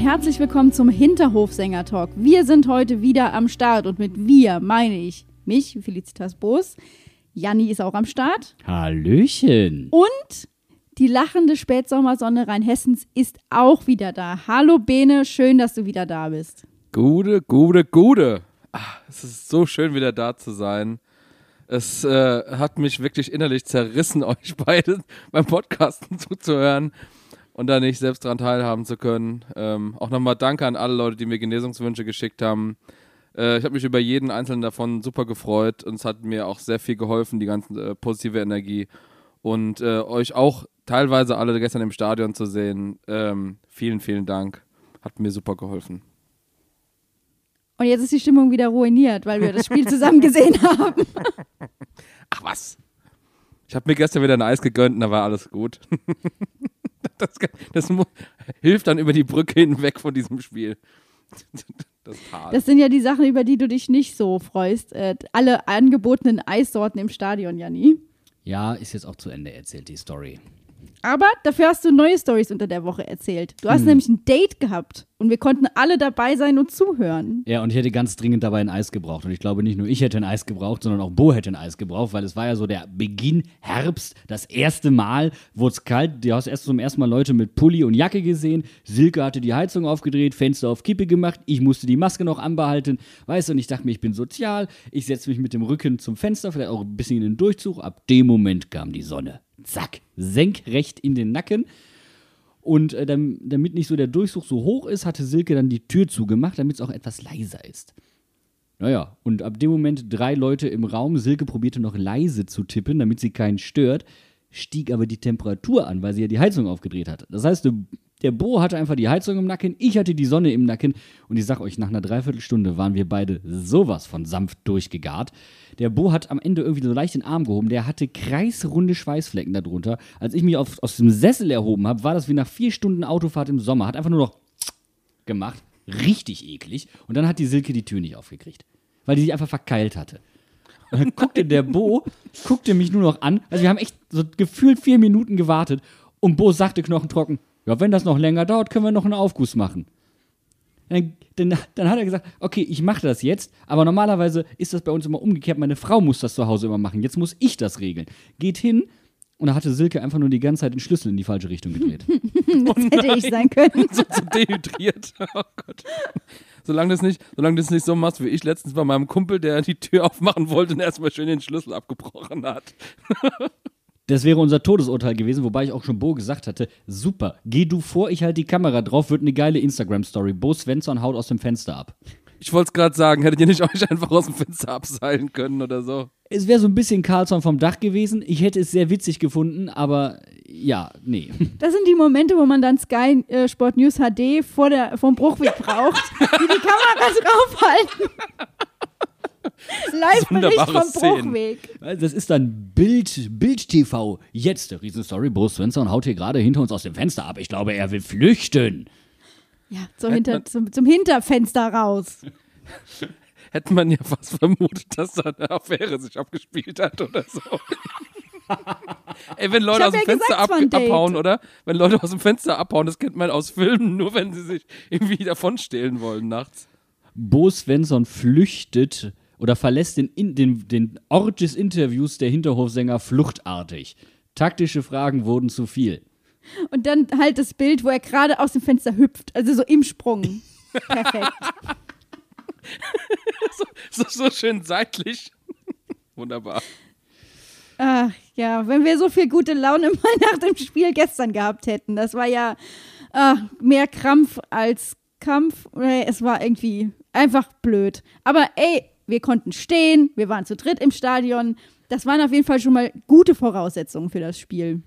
herzlich willkommen zum Hinterhofsänger-Talk. Wir sind heute wieder am Start und mit wir meine ich mich, Felicitas Boos. Janni ist auch am Start. Hallöchen. Und die lachende Spätsommersonne Rheinhessens ist auch wieder da. Hallo Bene, schön, dass du wieder da bist. Gute, gute, gute. Ach, es ist so schön, wieder da zu sein. Es äh, hat mich wirklich innerlich zerrissen, euch beide beim Podcasten zuzuhören und da nicht selbst dran teilhaben zu können. Ähm, auch nochmal danke an alle Leute, die mir Genesungswünsche geschickt haben. Äh, ich habe mich über jeden einzelnen davon super gefreut und es hat mir auch sehr viel geholfen, die ganze äh, positive Energie. Und äh, euch auch teilweise alle gestern im Stadion zu sehen. Ähm, vielen, vielen Dank. Hat mir super geholfen. Und jetzt ist die Stimmung wieder ruiniert, weil wir das Spiel zusammen gesehen haben. Ach was. Ich habe mir gestern wieder ein Eis gegönnt und da war alles gut. Das, das hilft dann über die Brücke hinweg von diesem Spiel. Das, das, sind ja die Sachen, über die du dich nicht so freust. Äh, alle angebotenen Eissorten im Stadion, Janni. Ja, ist jetzt auch zu Ende erzählt, die Story. Aber dafür hast du neue Stories unter der Woche erzählt. Du hast hm. nämlich ein Date gehabt und wir konnten alle dabei sein und zuhören. Ja, und ich hätte ganz dringend dabei ein Eis gebraucht. Und ich glaube, nicht nur ich hätte ein Eis gebraucht, sondern auch Bo hätte ein Eis gebraucht, weil es war ja so der Beginn Herbst, das erste Mal wurde es kalt. Du hast erst zum ersten Mal Leute mit Pulli und Jacke gesehen. Silke hatte die Heizung aufgedreht, Fenster auf Kippe gemacht. Ich musste die Maske noch anbehalten. Weißt du, und ich dachte mir, ich bin sozial. Ich setze mich mit dem Rücken zum Fenster, vielleicht auch ein bisschen in den Durchzug. Ab dem Moment kam die Sonne zack, senkrecht in den Nacken. Und äh, damit nicht so der Durchsuch so hoch ist, hatte Silke dann die Tür zugemacht, damit es auch etwas leiser ist. Naja, und ab dem Moment drei Leute im Raum. Silke probierte noch leise zu tippen, damit sie keinen stört, stieg aber die Temperatur an, weil sie ja die Heizung aufgedreht hatte. Das heißt, der Bo hatte einfach die Heizung im Nacken, ich hatte die Sonne im Nacken und ich sag euch, nach einer Dreiviertelstunde waren wir beide sowas von sanft durchgegart. Der Bo hat am Ende irgendwie so leicht den Arm gehoben, der hatte kreisrunde Schweißflecken darunter. Als ich mich auf, aus dem Sessel erhoben habe, war das wie nach vier Stunden Autofahrt im Sommer, hat einfach nur noch gemacht, richtig eklig und dann hat die Silke die Tür nicht aufgekriegt, weil die sich einfach verkeilt hatte. Und dann guckte der Bo, guckte mich nur noch an. Also wir haben echt so gefühlt vier Minuten gewartet und Bo sagte knochentrocken, ja, wenn das noch länger dauert, können wir noch einen Aufguss machen. Dann, dann, dann hat er gesagt, okay, ich mache das jetzt, aber normalerweise ist das bei uns immer umgekehrt. Meine Frau muss das zu Hause immer machen. Jetzt muss ich das regeln. Geht hin und da hatte Silke einfach nur die ganze Zeit den Schlüssel in die falsche Richtung gedreht. das oh hätte ich sein können. so, so dehydriert. Oh Gott. Solange du es nicht, nicht so machst wie ich letztens bei meinem Kumpel, der die Tür aufmachen wollte und erstmal schön den Schlüssel abgebrochen hat. Das wäre unser Todesurteil gewesen, wobei ich auch schon Bo gesagt hatte, super, geh du vor, ich halte die Kamera drauf, wird eine geile Instagram-Story. Bo Svensson haut aus dem Fenster ab. Ich wollte es gerade sagen, hättet ihr nicht euch einfach aus dem Fenster abseilen können oder so? Es wäre so ein bisschen Carlson vom Dach gewesen. Ich hätte es sehr witzig gefunden, aber ja, nee. Das sind die Momente, wo man dann Sky äh, Sport News HD vor der, vom Bruchweg braucht, die die Kamera draufhalten. Live-Bericht vom Bruchweg. Das ist dann Bild, Bild TV. Jetzt, der Riesenstory, Bo Svensson haut hier gerade hinter uns aus dem Fenster ab. Ich glaube, er will flüchten. Ja, zum, Hinter, zum, zum Hinterfenster raus. Hätte man ja fast vermutet, dass da eine Affäre sich abgespielt hat oder so. Ey, wenn Leute aus dem ja Fenster ab, abhauen, oder? Wenn Leute aus dem Fenster abhauen, das kennt man aus Filmen, nur wenn sie sich irgendwie davonstehlen wollen nachts. Bo Svensson flüchtet oder verlässt den, den, den Ort des Interviews der Hinterhofsänger fluchtartig. Taktische Fragen wurden zu viel. Und dann halt das Bild, wo er gerade aus dem Fenster hüpft, also so im Sprung. Perfekt. so, so, so schön seitlich. Wunderbar. Ach ja, wenn wir so viel gute Laune mal nach dem Spiel gestern gehabt hätten. Das war ja ach, mehr Krampf als Kampf. Es war irgendwie einfach blöd. Aber ey, wir konnten stehen, wir waren zu dritt im Stadion. das waren auf jeden Fall schon mal gute Voraussetzungen für das Spiel.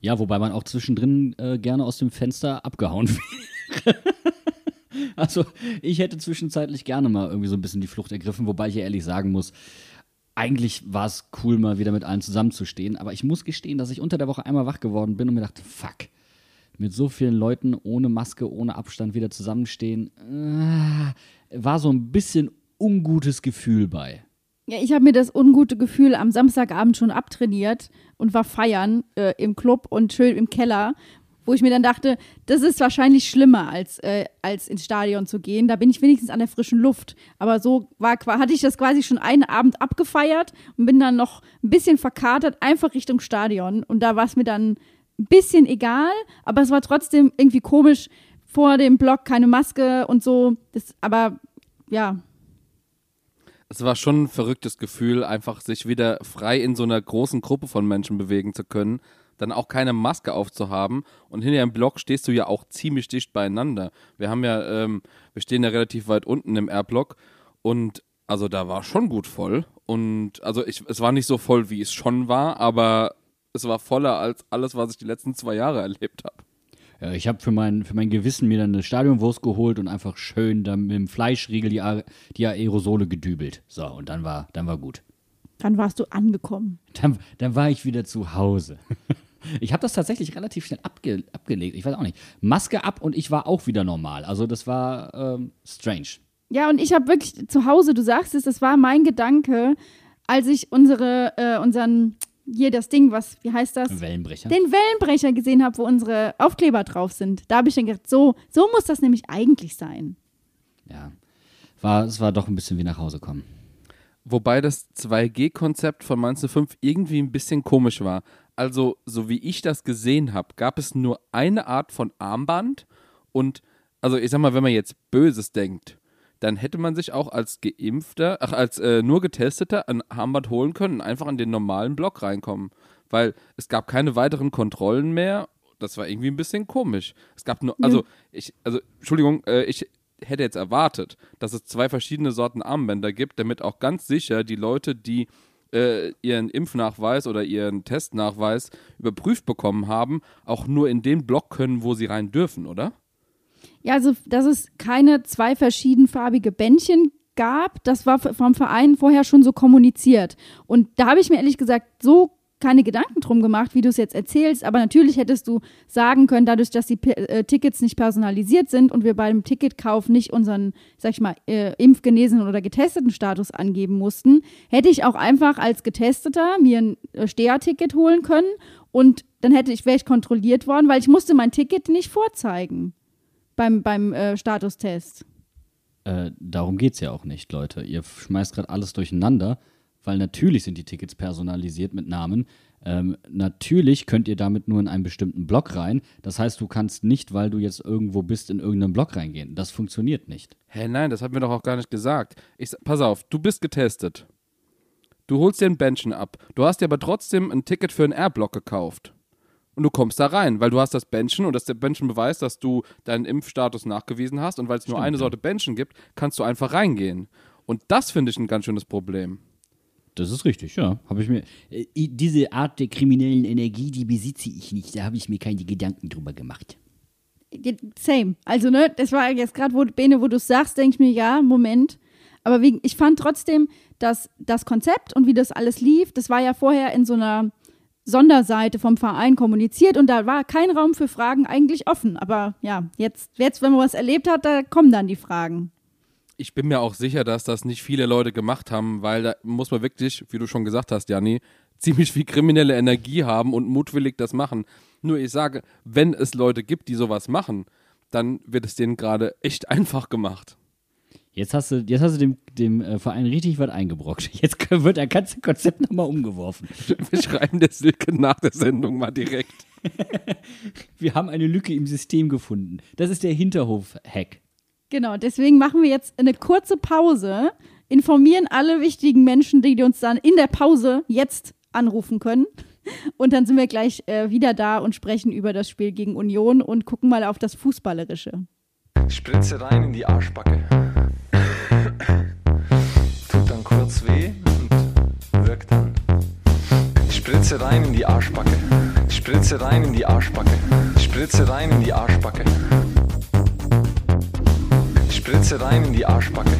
Ja, wobei man auch zwischendrin äh, gerne aus dem Fenster abgehauen wäre. also, ich hätte zwischenzeitlich gerne mal irgendwie so ein bisschen die Flucht ergriffen, wobei ich ja ehrlich sagen muss, eigentlich war es cool, mal wieder mit allen zusammenzustehen. Aber ich muss gestehen, dass ich unter der Woche einmal wach geworden bin und mir dachte, fuck, mit so vielen Leuten ohne Maske, ohne Abstand wieder zusammenstehen, äh, war so ein bisschen ungutes Gefühl bei. Ja, ich habe mir das ungute Gefühl am Samstagabend schon abtrainiert und war feiern äh, im Club und schön im Keller, wo ich mir dann dachte, das ist wahrscheinlich schlimmer, als, äh, als ins Stadion zu gehen. Da bin ich wenigstens an der frischen Luft. Aber so war, hatte ich das quasi schon einen Abend abgefeiert und bin dann noch ein bisschen verkatert, einfach Richtung Stadion. Und da war es mir dann ein bisschen egal, aber es war trotzdem irgendwie komisch, vor dem Block keine Maske und so. Das, aber ja, es war schon ein verrücktes Gefühl, einfach sich wieder frei in so einer großen Gruppe von Menschen bewegen zu können, dann auch keine Maske aufzuhaben und hinter dem Block stehst du ja auch ziemlich dicht beieinander. Wir haben ja, ähm, wir stehen ja relativ weit unten im R-Block und also da war schon gut voll und also ich, es war nicht so voll, wie es schon war, aber es war voller als alles, was ich die letzten zwei Jahre erlebt habe. Ja, ich habe für mein, für mein Gewissen mir dann eine Stadionwurst geholt und einfach schön dann mit dem Fleischriegel die, A die Aerosole gedübelt. So, und dann war, dann war gut. Dann warst du angekommen. Dann, dann war ich wieder zu Hause. Ich habe das tatsächlich relativ schnell abge abgelegt. Ich weiß auch nicht. Maske ab und ich war auch wieder normal. Also das war ähm, strange. Ja, und ich habe wirklich zu Hause, du sagst es, das war mein Gedanke, als ich unsere, äh, unseren hier das Ding, was, wie heißt das? Wellenbrecher. Den Wellenbrecher gesehen habe, wo unsere Aufkleber drauf sind. Da habe ich dann gedacht, so, so muss das nämlich eigentlich sein. Ja, war, es war doch ein bisschen wie nach Hause kommen. Wobei das 2G-Konzept von Mainz 5 irgendwie ein bisschen komisch war. Also, so wie ich das gesehen habe, gab es nur eine Art von Armband und, also ich sag mal, wenn man jetzt Böses denkt, dann hätte man sich auch als Geimpfter, ach, als äh, nur Getesteter ein Armband holen können und einfach in den normalen Block reinkommen. Weil es gab keine weiteren Kontrollen mehr. Das war irgendwie ein bisschen komisch. Es gab nur, also, ich, also, Entschuldigung, äh, ich hätte jetzt erwartet, dass es zwei verschiedene Sorten Armbänder gibt, damit auch ganz sicher die Leute, die äh, ihren Impfnachweis oder ihren Testnachweis überprüft bekommen haben, auch nur in den Block können, wo sie rein dürfen, oder? Ja, also, dass es keine zwei verschiedenfarbige Bändchen gab, das war vom Verein vorher schon so kommuniziert. Und da habe ich mir ehrlich gesagt so keine Gedanken drum gemacht, wie du es jetzt erzählst. Aber natürlich hättest du sagen können, dadurch, dass die äh, Tickets nicht personalisiert sind und wir beim Ticketkauf nicht unseren, sag ich mal, äh, impfgenesenen oder getesteten Status angeben mussten, hätte ich auch einfach als Getesteter mir ein äh, Steher-Ticket holen können und dann hätte ich, wäre ich kontrolliert worden, weil ich musste mein Ticket nicht vorzeigen beim, beim äh, Statustest. Äh, darum geht es ja auch nicht, Leute. Ihr schmeißt gerade alles durcheinander, weil natürlich sind die Tickets personalisiert mit Namen. Ähm, natürlich könnt ihr damit nur in einen bestimmten Block rein. Das heißt, du kannst nicht, weil du jetzt irgendwo bist, in irgendeinen Block reingehen. Das funktioniert nicht. Hä, nein, das haben wir doch auch gar nicht gesagt. Ich, pass auf, du bist getestet. Du holst dir ein Bändchen ab. Du hast dir aber trotzdem ein Ticket für einen R-Block gekauft und du kommst da rein, weil du hast das Bändchen und das der Bändchen beweist, dass du deinen Impfstatus nachgewiesen hast und weil es nur eine Sorte Bändchen gibt, kannst du einfach reingehen. Und das finde ich ein ganz schönes Problem. Das ist richtig, ja. Habe ich mir äh, diese Art der kriminellen Energie, die besitze ich nicht. Da habe ich mir keine Gedanken drüber gemacht. Same. Also ne, das war jetzt gerade, wo Bene, wo du es sagst, denke ich mir, ja, Moment. Aber wegen, ich fand trotzdem, dass das Konzept und wie das alles lief, das war ja vorher in so einer Sonderseite vom Verein kommuniziert und da war kein Raum für Fragen eigentlich offen. Aber ja, jetzt, jetzt, wenn man was erlebt hat, da kommen dann die Fragen. Ich bin mir auch sicher, dass das nicht viele Leute gemacht haben, weil da muss man wirklich, wie du schon gesagt hast, Janni, ziemlich viel kriminelle Energie haben und mutwillig das machen. Nur ich sage, wenn es Leute gibt, die sowas machen, dann wird es denen gerade echt einfach gemacht. Jetzt hast du, jetzt hast du dem, dem äh, Verein richtig was eingebrockt. Jetzt wird das ganze Konzept nochmal umgeworfen. Wir schreiben der Silke nach der Sendung mal direkt. wir haben eine Lücke im System gefunden. Das ist der Hinterhof-Hack. Genau, deswegen machen wir jetzt eine kurze Pause, informieren alle wichtigen Menschen, die uns dann in der Pause jetzt anrufen können. Und dann sind wir gleich äh, wieder da und sprechen über das Spiel gegen Union und gucken mal auf das Fußballerische. Spritze rein in die Arschbacke. Tut dann kurz weh und wirkt dann Spritze rein in die Arschbacke. Spritze rein in die Arschbacke. Spritze rein in die Arschbacke. Spritze rein in die Arschbacke.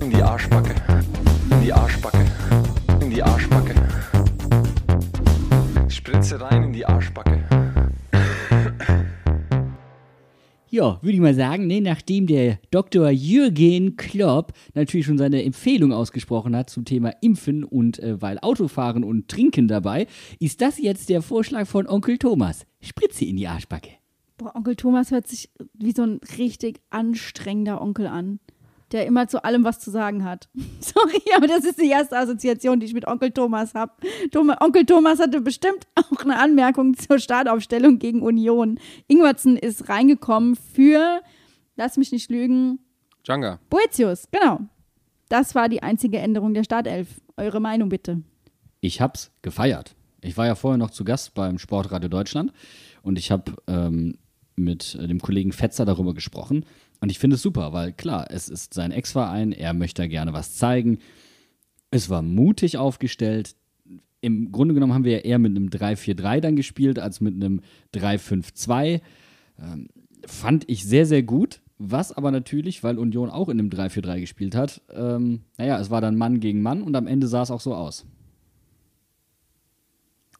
In die Arschbacke. In die Arschbacke. In die Arschbacke. Spritze rein in die Arschbacke. Ja, würde ich mal sagen, ne, nachdem der Dr. Jürgen Klopp natürlich schon seine Empfehlung ausgesprochen hat zum Thema Impfen und äh, weil Autofahren und Trinken dabei, ist das jetzt der Vorschlag von Onkel Thomas. Spritze in die Arschbacke. Boah, Onkel Thomas hört sich wie so ein richtig anstrengender Onkel an, der immer zu allem was zu sagen hat. Sorry, aber das ist die erste Assoziation, die ich mit Onkel Thomas habe. Onkel Thomas hatte bestimmt auch eine Anmerkung zur Startaufstellung gegen Union. Ingwertsen ist reingekommen für, lass mich nicht lügen, Janga. Boetius, genau. Das war die einzige Änderung der Startelf. Eure Meinung bitte. Ich hab's gefeiert. Ich war ja vorher noch zu Gast beim Sportradio Deutschland und ich habe ähm, mit äh, dem Kollegen Fetzer darüber gesprochen. Und ich finde es super, weil klar, es ist sein Ex-Verein, er möchte da gerne was zeigen. Es war mutig aufgestellt. Im Grunde genommen haben wir ja eher mit einem 3-4-3 dann gespielt, als mit einem 3-5-2. Ähm, fand ich sehr, sehr gut. Was aber natürlich, weil Union auch in einem 3-4-3 gespielt hat, ähm, naja, es war dann Mann gegen Mann und am Ende sah es auch so aus.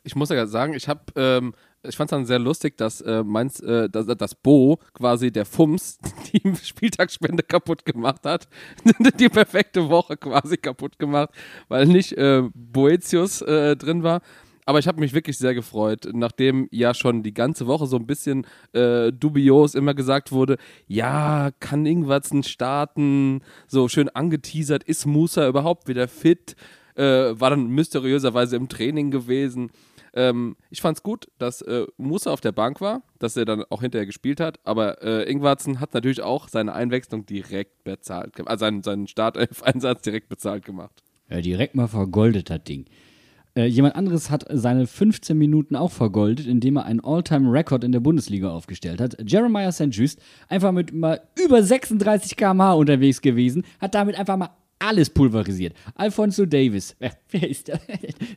Ich muss ja sagen, ich habe, ähm, ich fand es dann sehr lustig, dass äh, meins, äh, dass, dass Bo quasi der Fums die Spieltagsspende kaputt gemacht hat, die perfekte Woche quasi kaputt gemacht, weil nicht äh, Boetius äh, drin war. Aber ich habe mich wirklich sehr gefreut, nachdem ja schon die ganze Woche so ein bisschen äh, dubios immer gesagt wurde, ja, kann Ingwertsen starten, so schön angeteasert, ist Musa überhaupt wieder fit, äh, war dann mysteriöserweise im Training gewesen. Ähm, ich fand es gut, dass äh, Musa auf der Bank war, dass er dann auch hinterher gespielt hat, aber äh, Ingwarzen hat natürlich auch seine Einwechslung direkt bezahlt, also seinen, seinen Startelf-Einsatz direkt bezahlt gemacht. Ja, direkt mal vergoldet, das Ding. Äh, jemand anderes hat seine 15 Minuten auch vergoldet, indem er einen All-Time-Record in der Bundesliga aufgestellt hat. Jeremiah St. Just, einfach mit mal über 36 km/h unterwegs gewesen, hat damit einfach mal alles pulverisiert. Alfonso Davis, wer, ist der?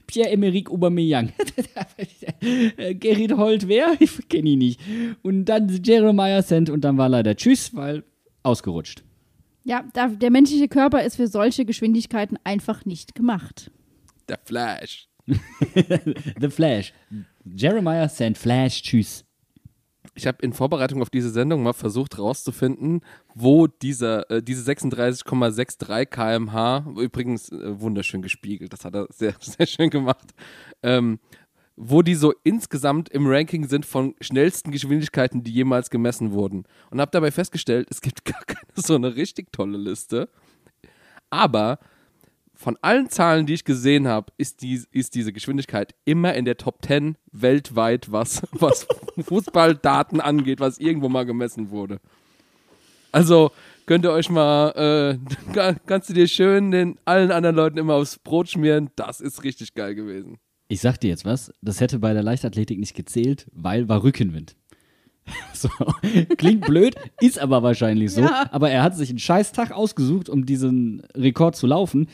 Pierre-Emerick Aubameyang, Gerrit Holt, wer? Ich kenne ihn nicht. Und dann Jeremiah St. und dann war leider Tschüss, weil ausgerutscht. Ja, der menschliche Körper ist für solche Geschwindigkeiten einfach nicht gemacht. Der Flash. The Flash. Jeremiah St. Flash, tschüss. Ich habe in Vorbereitung auf diese Sendung mal versucht herauszufinden, wo dieser, äh, diese 36,63 km/h, übrigens äh, wunderschön gespiegelt, das hat er sehr, sehr schön gemacht, ähm, wo die so insgesamt im Ranking sind von schnellsten Geschwindigkeiten, die jemals gemessen wurden. Und habe dabei festgestellt, es gibt gar keine so eine richtig tolle Liste. Aber von allen Zahlen, die ich gesehen habe, ist, die, ist diese Geschwindigkeit immer in der Top 10 weltweit, was, was Fußballdaten angeht, was irgendwo mal gemessen wurde. Also könnt ihr euch mal, äh, kannst du dir schön den allen anderen Leuten immer aufs Brot schmieren. Das ist richtig geil gewesen. Ich sag dir jetzt was, das hätte bei der Leichtathletik nicht gezählt, weil war Rückenwind. So. Klingt blöd, ist aber wahrscheinlich so. Ja. Aber er hat sich einen scheiß Tag ausgesucht, um diesen Rekord zu laufen.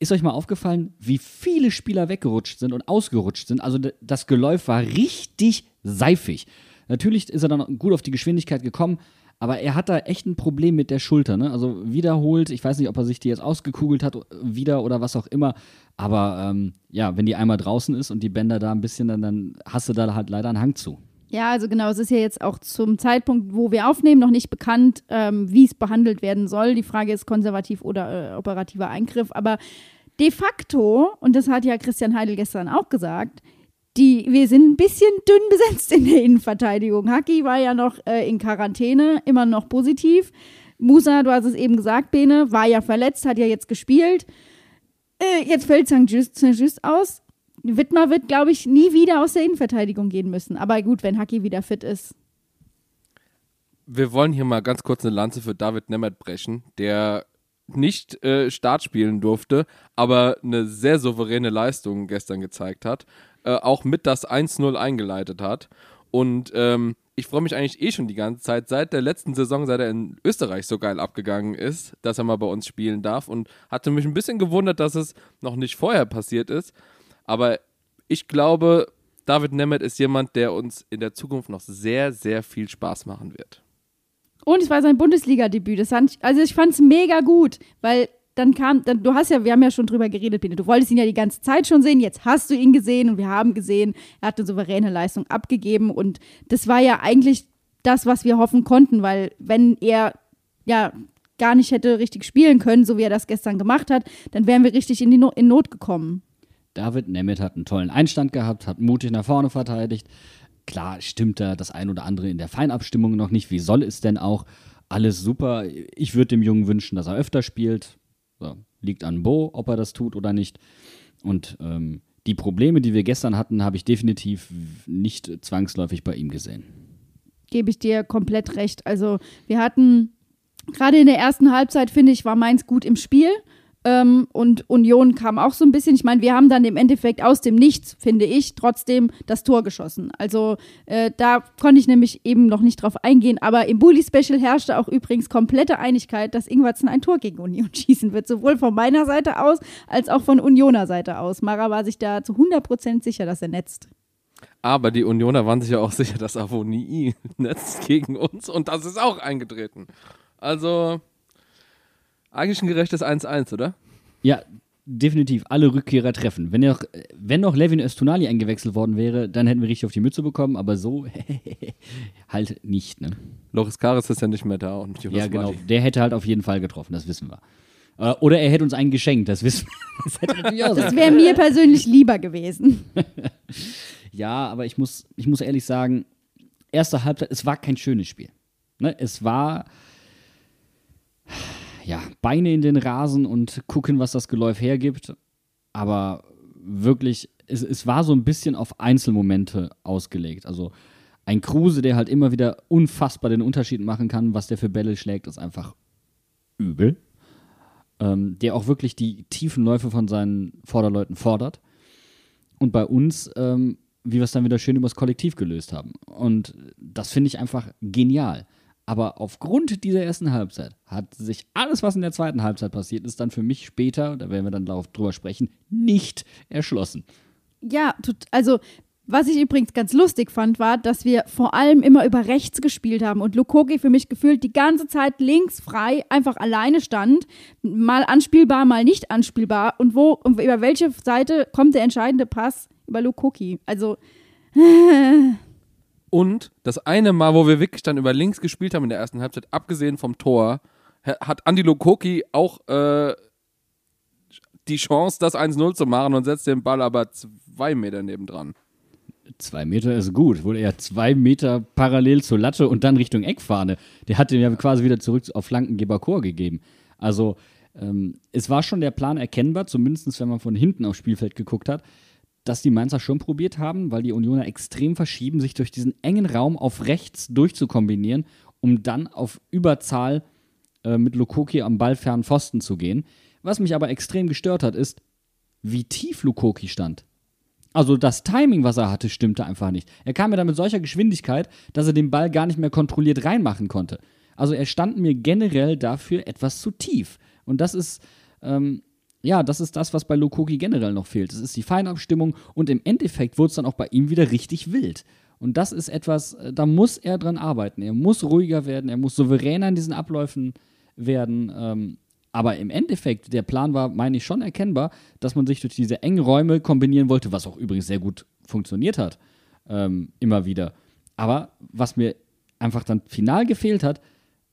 Ist euch mal aufgefallen, wie viele Spieler weggerutscht sind und ausgerutscht sind? Also das Geläuf war richtig seifig. Natürlich ist er dann gut auf die Geschwindigkeit gekommen, aber er hat da echt ein Problem mit der Schulter. Ne? Also wiederholt, ich weiß nicht, ob er sich die jetzt ausgekugelt hat, wieder oder was auch immer. Aber ähm, ja, wenn die einmal draußen ist und die Bänder da ein bisschen, dann, dann hast du da halt leider einen Hang zu. Ja, also genau, es ist ja jetzt auch zum Zeitpunkt, wo wir aufnehmen, noch nicht bekannt, ähm, wie es behandelt werden soll. Die Frage ist konservativ oder äh, operativer Eingriff. Aber de facto, und das hat ja Christian Heidel gestern auch gesagt, die, wir sind ein bisschen dünn besetzt in der Innenverteidigung. Haki war ja noch äh, in Quarantäne, immer noch positiv. Musa, du hast es eben gesagt, Bene, war ja verletzt, hat ja jetzt gespielt. Äh, jetzt fällt St. Just, St. Just aus. Wittmer wird, glaube ich, nie wieder aus der Innenverteidigung gehen müssen. Aber gut, wenn Haki wieder fit ist. Wir wollen hier mal ganz kurz eine Lanze für David Nemeth brechen, der nicht äh, Start spielen durfte, aber eine sehr souveräne Leistung gestern gezeigt hat, äh, auch mit das 1-0 eingeleitet hat. Und ähm, ich freue mich eigentlich eh schon die ganze Zeit, seit der letzten Saison, seit er in Österreich so geil abgegangen ist, dass er mal bei uns spielen darf. Und hatte mich ein bisschen gewundert, dass es noch nicht vorher passiert ist. Aber ich glaube, David Nemeth ist jemand, der uns in der Zukunft noch sehr, sehr viel Spaß machen wird. Und es war sein Bundesliga-Debüt. Also ich fand es mega gut, weil dann kam, dann, du hast ja, wir haben ja schon drüber geredet, Bene. Du wolltest ihn ja die ganze Zeit schon sehen, jetzt hast du ihn gesehen und wir haben gesehen, er hat eine souveräne Leistung abgegeben und das war ja eigentlich das, was wir hoffen konnten, weil wenn er ja gar nicht hätte richtig spielen können, so wie er das gestern gemacht hat, dann wären wir richtig in, die no in Not gekommen. David Nemeth hat einen tollen Einstand gehabt, hat mutig nach vorne verteidigt. Klar stimmt da das ein oder andere in der Feinabstimmung noch nicht. Wie soll es denn auch? Alles super. Ich würde dem Jungen wünschen, dass er öfter spielt. So, liegt an Bo, ob er das tut oder nicht. Und ähm, die Probleme, die wir gestern hatten, habe ich definitiv nicht zwangsläufig bei ihm gesehen. Gebe ich dir komplett recht. Also wir hatten gerade in der ersten Halbzeit, finde ich, war Mainz gut im Spiel. Ähm, und Union kam auch so ein bisschen. Ich meine, wir haben dann im Endeffekt aus dem Nichts, finde ich, trotzdem das Tor geschossen. Also äh, da konnte ich nämlich eben noch nicht drauf eingehen. Aber im Bully-Special herrschte auch übrigens komplette Einigkeit, dass Ingwertsen ein Tor gegen Union schießen wird. Sowohl von meiner Seite aus als auch von Unioner Seite aus. Mara war sich da zu 100% sicher, dass er netzt. Aber die Unioner waren sich ja auch sicher, dass Avonie netzt gegen uns und das ist auch eingetreten. Also, eigentlich ein gerechtes 1-1, oder? Ja, definitiv. Alle Rückkehrer treffen. Wenn, noch, wenn noch Levin Östunali eingewechselt worden wäre, dann hätten wir richtig auf die Mütze bekommen, aber so halt nicht. Ne? Loris Karis ist ja nicht mehr da und Jonas Ja, genau. Wadi. Der hätte halt auf jeden Fall getroffen, das wissen wir. Äh, Oder er hätte uns einen geschenkt, das wissen wir. Das wäre mir persönlich lieber gewesen. Ja, aber ich muss, ich muss ehrlich sagen, erste Halbzeit, es war kein schönes Spiel. Ne? Es war ja, Beine in den Rasen und gucken, was das Geläuf hergibt. Aber wirklich, es, es war so ein bisschen auf Einzelmomente ausgelegt. Also ein Kruse, der halt immer wieder unfassbar den Unterschied machen kann, was der für Bälle schlägt, ist einfach übel. Ähm, der auch wirklich die tiefen Läufe von seinen Vorderleuten fordert. Und bei uns, ähm, wie wir es dann wieder schön übers Kollektiv gelöst haben. Und das finde ich einfach genial. Aber aufgrund dieser ersten Halbzeit hat sich alles, was in der zweiten Halbzeit passiert ist, dann für mich später, da werden wir dann drüber sprechen, nicht erschlossen. Ja, also was ich übrigens ganz lustig fand, war, dass wir vor allem immer über rechts gespielt haben und Lukoki für mich gefühlt die ganze Zeit links frei einfach alleine stand, mal anspielbar, mal nicht anspielbar und wo und über welche Seite kommt der entscheidende Pass über Lukoki? Also Und das eine Mal, wo wir wirklich dann über links gespielt haben in der ersten Halbzeit, abgesehen vom Tor, ha- hat Andi Lokoki auch äh, die Chance, das 1-0 zu machen und setzt den Ball aber zwei Meter nebendran. Zwei Meter ist gut. Wohl eher zwei Meter parallel zur Latte und dann Richtung Eckfahne. Der hat den ja quasi wieder zurück auf Flankengeber Chor gegeben. Also, ähm, es war schon der Plan erkennbar, zumindest wenn man von hinten aufs Spielfeld geguckt hat, dass die Mainzer schon probiert haben, weil die Unioner extrem verschieben, sich durch diesen engen Raum auf rechts durchzukombinieren, um dann auf Überzahl äh, mit Lukoki am ballfernen Pfosten zu gehen. Was mich aber extrem gestört hat, ist, wie tief Lukoki stand. Also das Timing, was er hatte, stimmte einfach nicht. Er kam mir dann mit solcher Geschwindigkeit, dass er den Ball gar nicht mehr kontrolliert reinmachen konnte. Also er stand mir generell dafür etwas zu tief. Und das ist, ähm, ja, das ist das, was bei Lukoki generell noch fehlt. Das ist die Feinabstimmung und im Endeffekt wurde es dann auch bei ihm wieder richtig wild. Und das ist etwas, äh, da muss er dran arbeiten. Er muss ruhiger werden, er muss souveräner in diesen Abläufen werden. Ähm, aber im Endeffekt, der Plan war, meine ich, schon erkennbar, dass man sich durch diese engen Räume kombinieren wollte, was auch übrigens sehr gut funktioniert hat, ähm, immer wieder. Aber was mir einfach dann final gefehlt hat,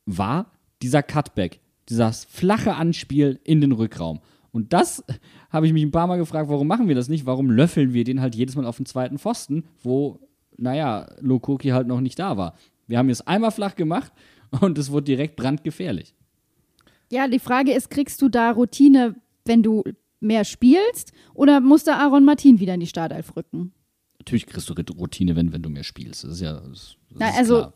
war dieser Cutback, dieses flache Anspiel in den Rückraum. Und das habe ich mich ein paar Mal gefragt, warum machen wir das nicht? Warum löffeln wir den halt jedes Mal auf den zweiten Pfosten, wo, naja, Lokoki halt noch nicht da war. Wir haben es einmal flach gemacht und es wurde direkt brandgefährlich. ja, die Frage ist, kriegst du da Routine, wenn du mehr spielst oder muss da Aaron Martin wieder in die Startelf rücken? Natürlich kriegst du Routine, wenn, wenn du mehr spielst. Das ist ja. Das, das Na, ist also- klar.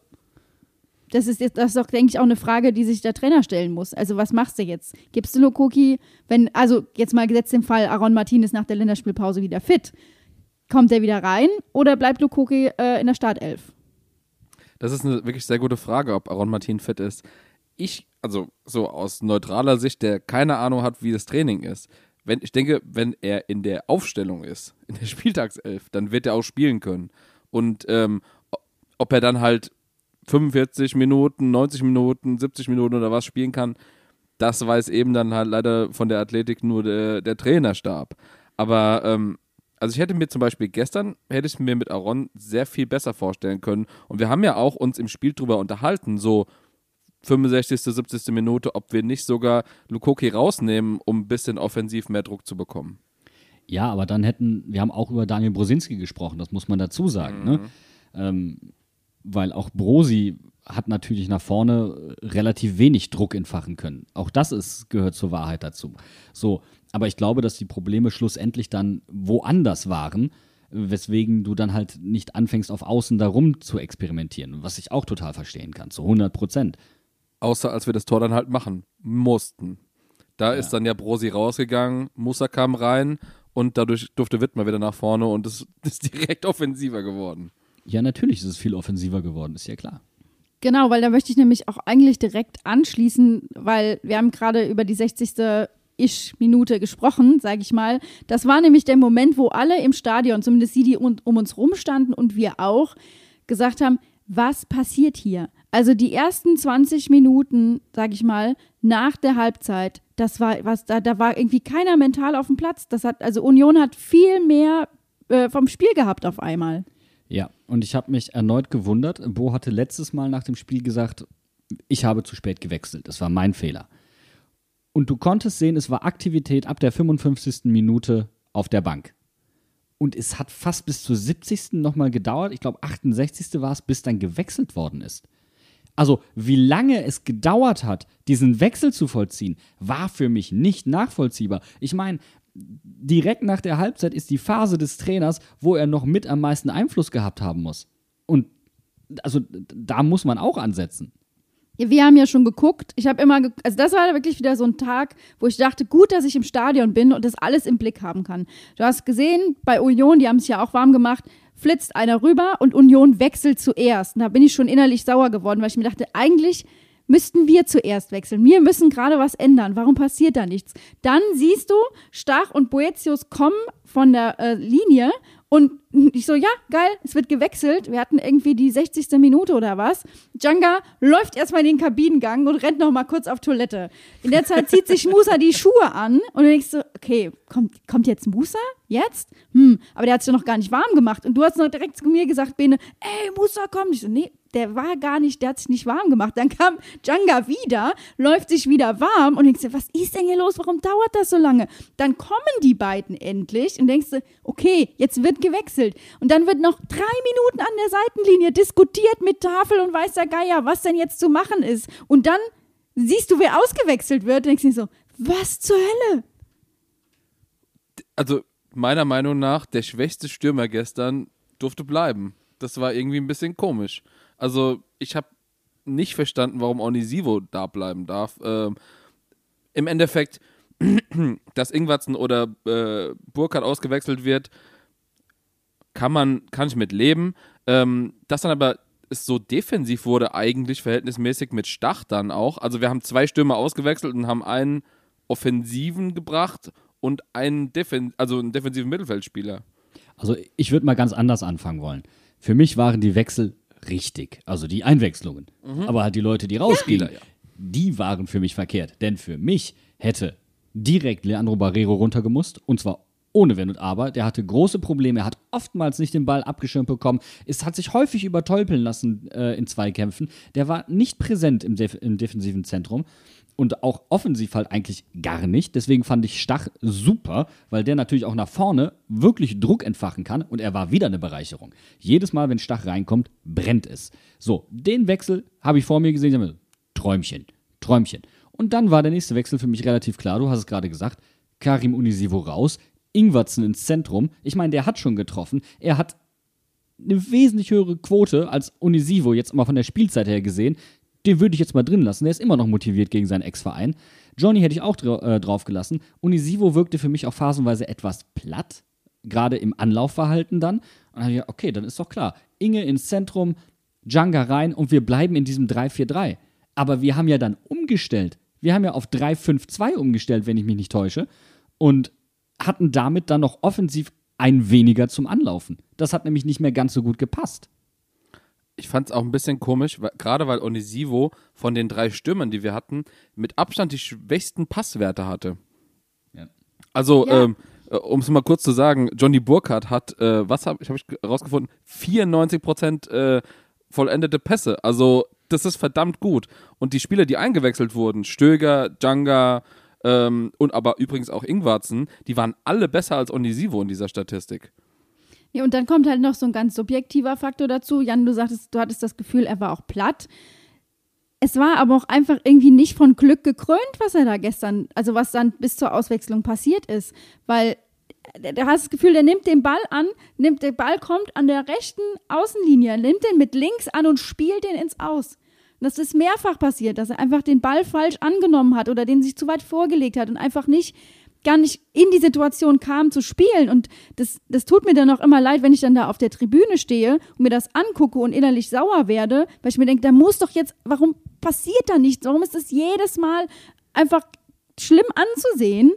Das ist, jetzt, das ist doch, denke ich, auch eine Frage, die sich der Trainer stellen muss. Also, was machst du jetzt? Gibst du Lokoki, wenn, also jetzt mal gesetzt den Fall, Aaron Martin ist nach der Länderspielpause wieder fit. Kommt er wieder rein oder bleibt Lokoki äh, in der Startelf? Das ist eine wirklich sehr gute Frage, ob Aaron Martin fit ist. Ich, also so aus neutraler Sicht, der keine Ahnung hat, wie das Training ist, wenn, ich denke, wenn er in der Aufstellung ist, in der Spieltagself, dann wird er auch spielen können. Und ähm, ob er dann halt 45 Minuten, 90 Minuten, 70 Minuten oder was spielen kann, das weiß eben dann halt leider von der Athletik nur der, der Trainerstab. Aber ähm, also ich hätte mir zum Beispiel gestern, hätte ich mir mit Aaron sehr viel besser vorstellen können. Und wir haben ja auch uns im Spiel drüber unterhalten, so 65., 70. Minute, ob wir nicht sogar Lukoki rausnehmen, um ein bisschen offensiv mehr Druck zu bekommen. Ja, aber dann hätten, wir haben auch über Daniel Brosinski gesprochen, das muss man dazu sagen. Ne? Ähm, weil auch Brosi hat natürlich nach vorne relativ wenig Druck entfachen können. Auch das ist, gehört zur Wahrheit dazu. So, aber ich glaube, dass die Probleme schlussendlich dann woanders waren, weswegen du dann halt nicht anfängst, auf Außen darum zu experimentieren, was ich auch total verstehen kann, zu 100 Prozent. Außer als wir das Tor dann halt machen mussten. Da ist dann ja Brosi rausgegangen, Musa kam rein und dadurch durfte Wittmer wieder nach vorne und es ist direkt offensiver geworden. Ja, natürlich ist es viel offensiver geworden, ist ja klar. Genau, weil da möchte ich nämlich auch eigentlich direkt anschließen, weil wir haben gerade über die 60. Ich-Minute gesprochen, sage ich mal. Das war nämlich der Moment, wo alle im Stadion, zumindest die, die um, um uns rumstanden und wir auch, gesagt haben, was passiert hier? Also die ersten 20 Minuten, sage ich mal, nach der Halbzeit, das war was, da, da war irgendwie keiner mental auf dem Platz. Das hat, also Union hat viel mehr äh, vom Spiel gehabt auf einmal. Ja, und ich habe mich erneut gewundert. Bo hatte letztes Mal nach dem Spiel gesagt, ich habe zu spät gewechselt. Das war mein Fehler. Und du konntest sehen, es war Aktivität ab der 55. Minute auf der Bank. Und es hat fast bis zur 70. nochmal gedauert, ich glaube 68. war es, bis dann gewechselt worden ist. Also, wie lange es gedauert hat, diesen Wechsel zu vollziehen, war für mich nicht nachvollziehbar. Ich meine, direkt nach der Halbzeit ist die Phase des Trainers, wo er noch mit am meisten Einfluss gehabt haben muss. Und also da muss man auch ansetzen. Wir haben ja schon geguckt. Ich habe immer, also das war wirklich wieder so ein Tag, wo ich dachte, gut, dass ich im Stadion bin und das alles im Blick haben kann. Du hast gesehen, bei Union, die haben es ja auch warm gemacht, flitzt einer rüber und Union wechselt zuerst. Und da bin ich schon innerlich sauer geworden, weil ich mir dachte, eigentlich müssten wir zuerst wechseln. Wir müssen gerade was ändern. Warum passiert da nichts? Dann siehst du, Stach und Boetius kommen von der äh, Linie und ich so, ja, geil, es wird gewechselt. Wir hatten irgendwie die 60. Minute oder was. Djanga läuft erstmal in den Kabinengang und rennt noch mal kurz auf Toilette. In der Zeit zieht sich Musa die Schuhe an und dann denkst du, okay, kommt, kommt jetzt Musa? Jetzt? Hm, aber der hat sich noch gar nicht warm gemacht. Und du hast noch direkt zu mir gesagt, Bene, ey, Musa, komm. Ich so, nee, der war gar nicht, der hat sich nicht warm gemacht. Dann kam Djanga wieder, läuft sich wieder warm und denkst dir, was ist denn hier los? Warum dauert das so lange? Dann kommen die beiden endlich und denkst du, okay, jetzt wird gewechselt. Und dann wird noch drei Minuten an der Seitenlinie diskutiert mit Tafel und weiß der Geier, was denn jetzt zu machen ist. Und dann siehst du, wer ausgewechselt wird, und denkst dir so, was zur Hölle? Also meiner Meinung nach, der schwächste Stürmer gestern durfte bleiben. Das war irgendwie ein bisschen komisch. Also ich habe nicht verstanden, warum Onisivo da bleiben darf. Ähm, Im Endeffekt, dass Ingwatzen oder äh, Burkhardt ausgewechselt wird, kann man, kann ich mit leben. Ähm, dass dann aber es so defensiv wurde, eigentlich verhältnismäßig mit Stach dann auch. Also wir haben zwei Stürmer ausgewechselt und haben einen Offensiven gebracht und einen, Defen also einen defensiven Mittelfeldspieler. Also ich würde mal ganz anders anfangen wollen. Für mich waren die Wechsel richtig, also die Einwechslungen. Aber halt die Leute, die rausgingen, Spieler, ja. die waren für mich verkehrt. Denn für mich hätte direkt Leandro Barrero runtergemusst und zwar ohne Wenn und Aber. Der hatte große Probleme, er hat oftmals nicht den Ball abgeschirmt bekommen. Es hat sich häufig übertolpeln lassen äh, in Zweikämpfen. Der war nicht präsent im, Def im defensiven Zentrum und auch offensiv halt eigentlich gar nicht. Deswegen fand ich Stach super, weil der natürlich auch nach vorne wirklich Druck entfachen kann und er war wieder eine Bereicherung. Jedes Mal, wenn Stach reinkommt, brennt es. So, den Wechsel habe ich vor mir gesehen. ich Träumchen, Träumchen. Und dann war der nächste Wechsel für mich relativ klar. Du hast es gerade gesagt. Karim Unisivo raus, Ingwatzen ins Zentrum. Ich meine, der hat schon getroffen. Er hat eine wesentlich höhere Quote als Unisivo, jetzt mal von der Spielzeit her gesehen. Den würde ich jetzt mal drin lassen. Der ist immer noch motiviert gegen seinen Ex-Verein. Johnny hätte ich auch dra äh, drauf gelassen. Unisivo wirkte für mich auch phasenweise etwas platt, gerade im Anlaufverhalten dann. Und dann ich okay, dann ist doch klar. Inge ins Zentrum, Djanga rein und wir bleiben in diesem 3-4-3. Aber wir haben ja dann umgestellt. Wir haben ja auf 3-5-2 umgestellt, wenn ich mich nicht täusche. und hatten damit dann noch offensiv ein weniger zum Anlaufen. Das hat nämlich nicht mehr ganz so gut gepasst. Ich fand es auch ein bisschen komisch, weil, gerade weil Onisivo von den drei Stürmern, die wir hatten, mit Abstand die schwächsten Passwerte hatte. Ja. Also, Ja. ähm, äh, um es mal kurz zu sagen, Johnny Burkhardt hat, äh, was habe ich, hab ich rausgefunden, 94 Prozent äh, vollendete Pässe. Also, das ist verdammt gut. Und die Spieler, die eingewechselt wurden, Stöger, Djanga ähm, und aber übrigens auch Ingwarzen, die waren alle besser als Onisivo in dieser Statistik. Ja, und dann kommt halt noch so ein ganz subjektiver Faktor dazu. Jan, du sagtest, du hattest das Gefühl, er war auch platt. Es war aber auch einfach irgendwie nicht von Glück gekrönt, was er da gestern, also was dann bis zur Auswechslung passiert ist. Weil äh, du hast das Gefühl, der nimmt den Ball an, nimmt, der Ball kommt an der rechten Außenlinie, nimmt den mit links an und spielt den ins Aus. Das ist mehrfach passiert, dass er einfach den Ball falsch angenommen hat oder den sich zu weit vorgelegt hat und einfach nicht gar nicht in die Situation kam zu spielen. Und das, das tut mir dann auch immer leid, wenn ich dann da auf der Tribüne stehe und mir das angucke und innerlich sauer werde, weil ich mir denke, da muss doch jetzt, warum passiert da nichts? Warum ist das jedes Mal einfach schlimm anzusehen?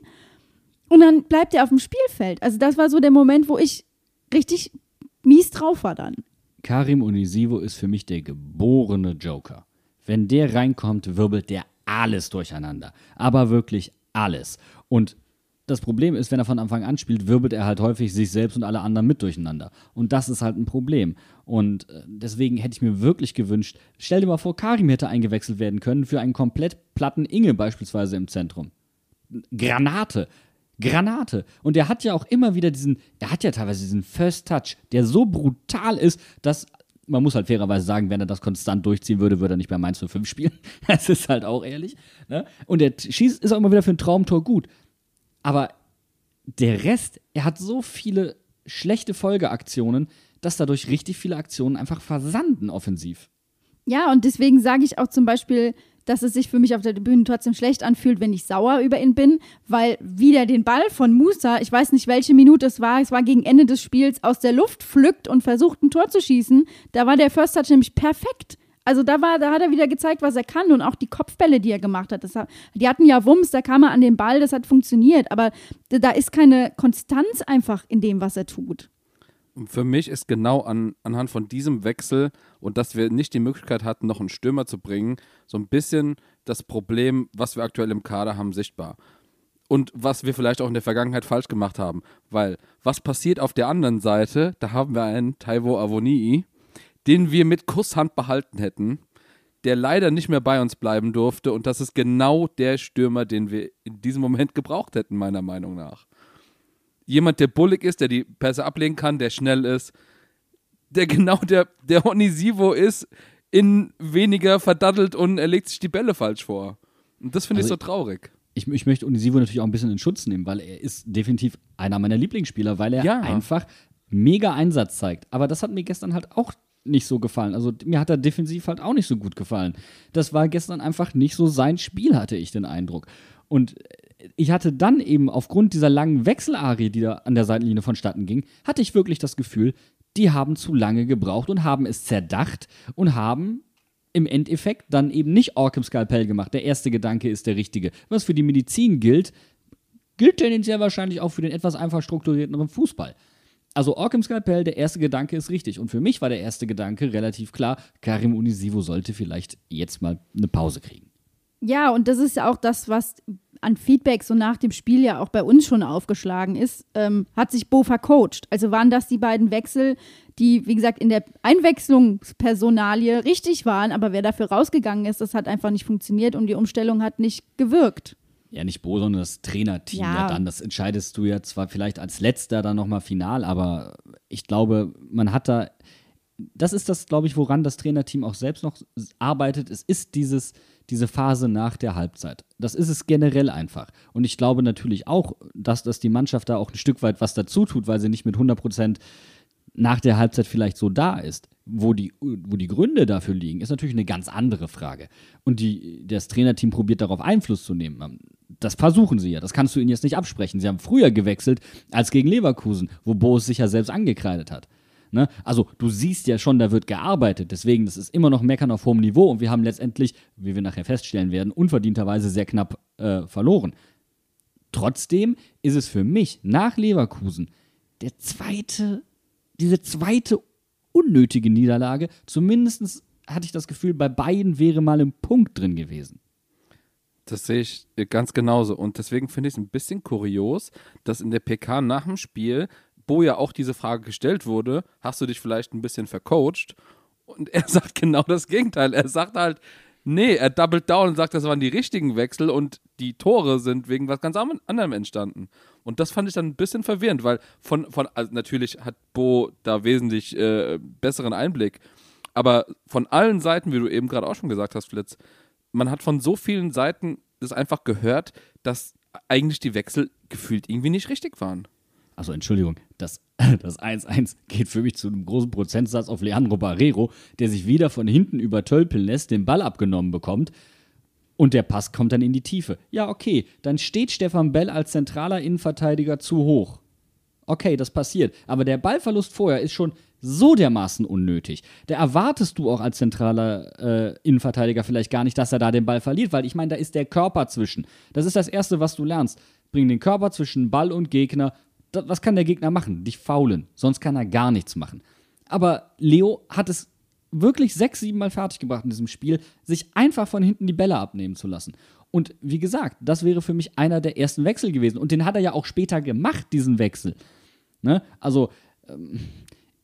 Und dann bleibt er auf dem Spielfeld. Also das war so der Moment, wo ich richtig mies drauf war dann. Karim Unisivo ist für mich der geborene Joker. Wenn der reinkommt, wirbelt der alles durcheinander. Aber wirklich alles. Und das Problem ist, wenn er von Anfang an spielt, wirbelt er halt häufig sich selbst und alle anderen mit durcheinander. Und das ist halt ein Problem. Und äh, deswegen hätte ich mir wirklich gewünscht, stell dir mal vor, Karim hätte eingewechselt werden können für einen komplett platten Inge beispielsweise im Zentrum. Granate. Granate. Und er hat ja auch immer wieder diesen, er hat ja teilweise diesen First Touch, der so brutal ist, dass man muss halt fairerweise sagen, wenn er das konstant durchziehen würde, würde er nicht bei Mainz 05 spielen. Das ist halt auch ehrlich. Ne? Und er schießt, ist auch immer wieder für ein Traumtor gut. Aber der Rest, er hat so viele schlechte Folgeaktionen, dass dadurch richtig viele Aktionen einfach versanden offensiv. Ja, und deswegen sage ich auch zum Beispiel, dass es sich für mich auf der Bühne trotzdem schlecht anfühlt, wenn ich sauer über ihn bin, weil wieder den Ball von Musa, ich weiß nicht, welche Minute es war, es war gegen Ende des Spiels, aus der Luft pflückt und versucht, ein Tor zu schießen. Da war der First Touch nämlich perfekt. Also da war, da hat er wieder gezeigt, was er kann und auch die Kopfbälle, die er gemacht hat. Das die hatten ja Wumms, da kam er an den Ball, das hat funktioniert. Aber da ist keine Konstanz einfach in dem, was er tut. Für mich ist genau an, anhand von diesem Wechsel und dass wir nicht die Möglichkeit hatten, noch einen Stürmer zu bringen, so ein bisschen das Problem, was wir aktuell im Kader haben, sichtbar. Und was wir vielleicht auch in der Vergangenheit falsch gemacht haben. Weil, was passiert auf der anderen Seite? Da haben wir einen Taiwo Avonii, den wir mit Kusshand behalten hätten, der leider nicht mehr bei uns bleiben durfte. Und das ist genau der Stürmer, den wir in diesem Moment gebraucht hätten, meiner Meinung nach jemand, der bullig ist, der die Pässe ablegen kann, der schnell ist, der genau der, der Onisivo ist, in weniger verdattelt und er legt sich die Bälle falsch vor. Und das finde Also ich so traurig. Ich, ich möchte Unisivo natürlich auch ein bisschen in Schutz nehmen, weil er ist definitiv einer meiner Lieblingsspieler, weil er Ja. einfach mega Einsatz zeigt. Aber das hat mir gestern halt auch nicht so gefallen. Also mir hat er defensiv halt auch nicht so gut gefallen. Das war gestern einfach nicht so sein Spiel, hatte ich den Eindruck. Und ich hatte dann eben aufgrund dieser langen Wechselarie, die da an der Seitenlinie vonstatten ging, hatte ich wirklich das Gefühl, die haben zu lange gebraucht und haben es zerdacht und haben im Endeffekt dann eben nicht Orcam Skalpell gemacht. Der erste Gedanke ist der richtige. Was für die Medizin gilt, gilt tendenziell wahrscheinlich auch für den etwas einfach strukturierteren Fußball. Also Orcam Skalpell, der erste Gedanke ist richtig. Und für mich war der erste Gedanke relativ klar, Karim Unisivo sollte vielleicht jetzt mal eine Pause kriegen. Ja, und das ist ja auch das, was an Feedback so nach dem Spiel ja auch bei uns schon aufgeschlagen ist. Ähm, hat sich Bo vercoacht? Also waren das die beiden Wechsel, die, wie gesagt, in der Einwechslungspersonalie richtig waren, aber wer dafür rausgegangen ist, das hat einfach nicht funktioniert und die Umstellung hat nicht gewirkt. Ja, nicht Bo, sondern das Trainerteam ja. Ja. dann. Das entscheidest du ja zwar vielleicht als letzter dann nochmal final, aber ich glaube, man hat da, das ist das, glaube ich, woran das Trainerteam auch selbst noch arbeitet. Es ist dieses, diese Phase nach der Halbzeit. Das ist es generell einfach. Und ich glaube natürlich auch, dass, dass die Mannschaft da auch ein Stück weit was dazu tut, weil sie nicht mit 100 Prozent nach der Halbzeit vielleicht so da ist. Wo die, wo die Gründe dafür liegen, ist natürlich eine ganz andere Frage. Und die, das Trainerteam probiert darauf Einfluss zu nehmen. Das versuchen sie ja. Das kannst du ihnen jetzt nicht absprechen. Sie haben früher gewechselt als gegen Leverkusen, wo Bo es sich ja selbst angekreidet hat. Ne? Also du siehst ja schon, da wird gearbeitet. Deswegen, das ist immer noch Meckern auf hohem Niveau und wir haben letztendlich, wie wir nachher feststellen werden, unverdienterweise sehr knapp äh, verloren. Trotzdem ist es für mich nach Leverkusen der zweite, diese zweite unnötige Niederlage. Zumindest hatte ich das Gefühl, bei beiden wäre mal ein Punkt drin gewesen. Das sehe ich ganz genauso. Und deswegen finde ich es ein bisschen kurios, dass in der PK nach dem Spiel, wo ja auch diese Frage gestellt wurde, hast du dich vielleicht ein bisschen vercoacht? Und er sagt genau das Gegenteil. Er sagt halt, nee, er doubled down und sagt, das waren die richtigen Wechsel und die Tore sind wegen was ganz anderem entstanden. Und das fand ich dann ein bisschen verwirrend, weil von, von also natürlich hat Bo da wesentlich äh, besseren Einblick. Aber von allen Seiten, wie du eben gerade auch schon gesagt hast, Flitz, man hat von so vielen Seiten das einfach gehört, dass eigentlich die Wechsel gefühlt irgendwie nicht richtig waren. Also Entschuldigung, das das 1-1 geht für mich zu einem großen Prozentsatz auf Leandro Barrero, der sich wieder von hinten über Tölpeln lässt, den Ball abgenommen bekommt und der Pass kommt dann in die Tiefe. Ja, okay, dann steht Stefan Bell als zentraler Innenverteidiger zu hoch. Okay, das passiert. Aber der Ballverlust vorher ist schon so dermaßen unnötig. Da erwartest du auch als zentraler äh, Innenverteidiger vielleicht gar nicht, dass er da den Ball verliert, weil ich meine, da ist der Körper zwischen. Das ist das Erste, was du lernst. Bring den Körper zwischen Ball und Gegner. Was kann der Gegner machen? Dich faulen. Sonst kann er gar nichts machen. Aber Leo hat es wirklich sechs, sieben Mal fertiggebracht in diesem Spiel, sich einfach von hinten die Bälle abnehmen zu lassen. Und wie gesagt, das wäre für mich einer der ersten Wechsel gewesen. Und den hat er ja auch später gemacht, diesen Wechsel. Ne? Also, ähm,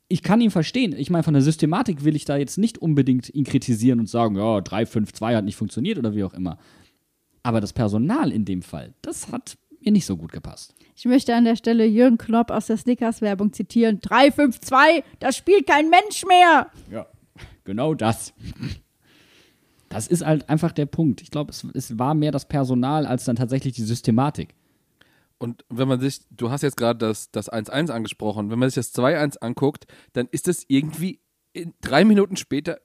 ich kann ihn verstehen. Ich meine, von der Systematik will ich da jetzt nicht unbedingt ihn kritisieren und sagen, ja, 3-5-2 hat nicht funktioniert oder wie auch immer. Aber das Personal in dem Fall, das hat mir nicht so gut gepasst. Ich möchte an der Stelle Jürgen Klopp aus der Snickers-Werbung zitieren. 3-5-2, das spielt kein Mensch mehr. Ja, genau das. Das ist halt einfach der Punkt. Ich glaube, es, es war mehr das Personal als dann tatsächlich die Systematik. Und wenn man sich, du hast jetzt gerade das, das 1-1 angesprochen, wenn man sich das 2-1 anguckt, dann ist das irgendwie in drei Minuten später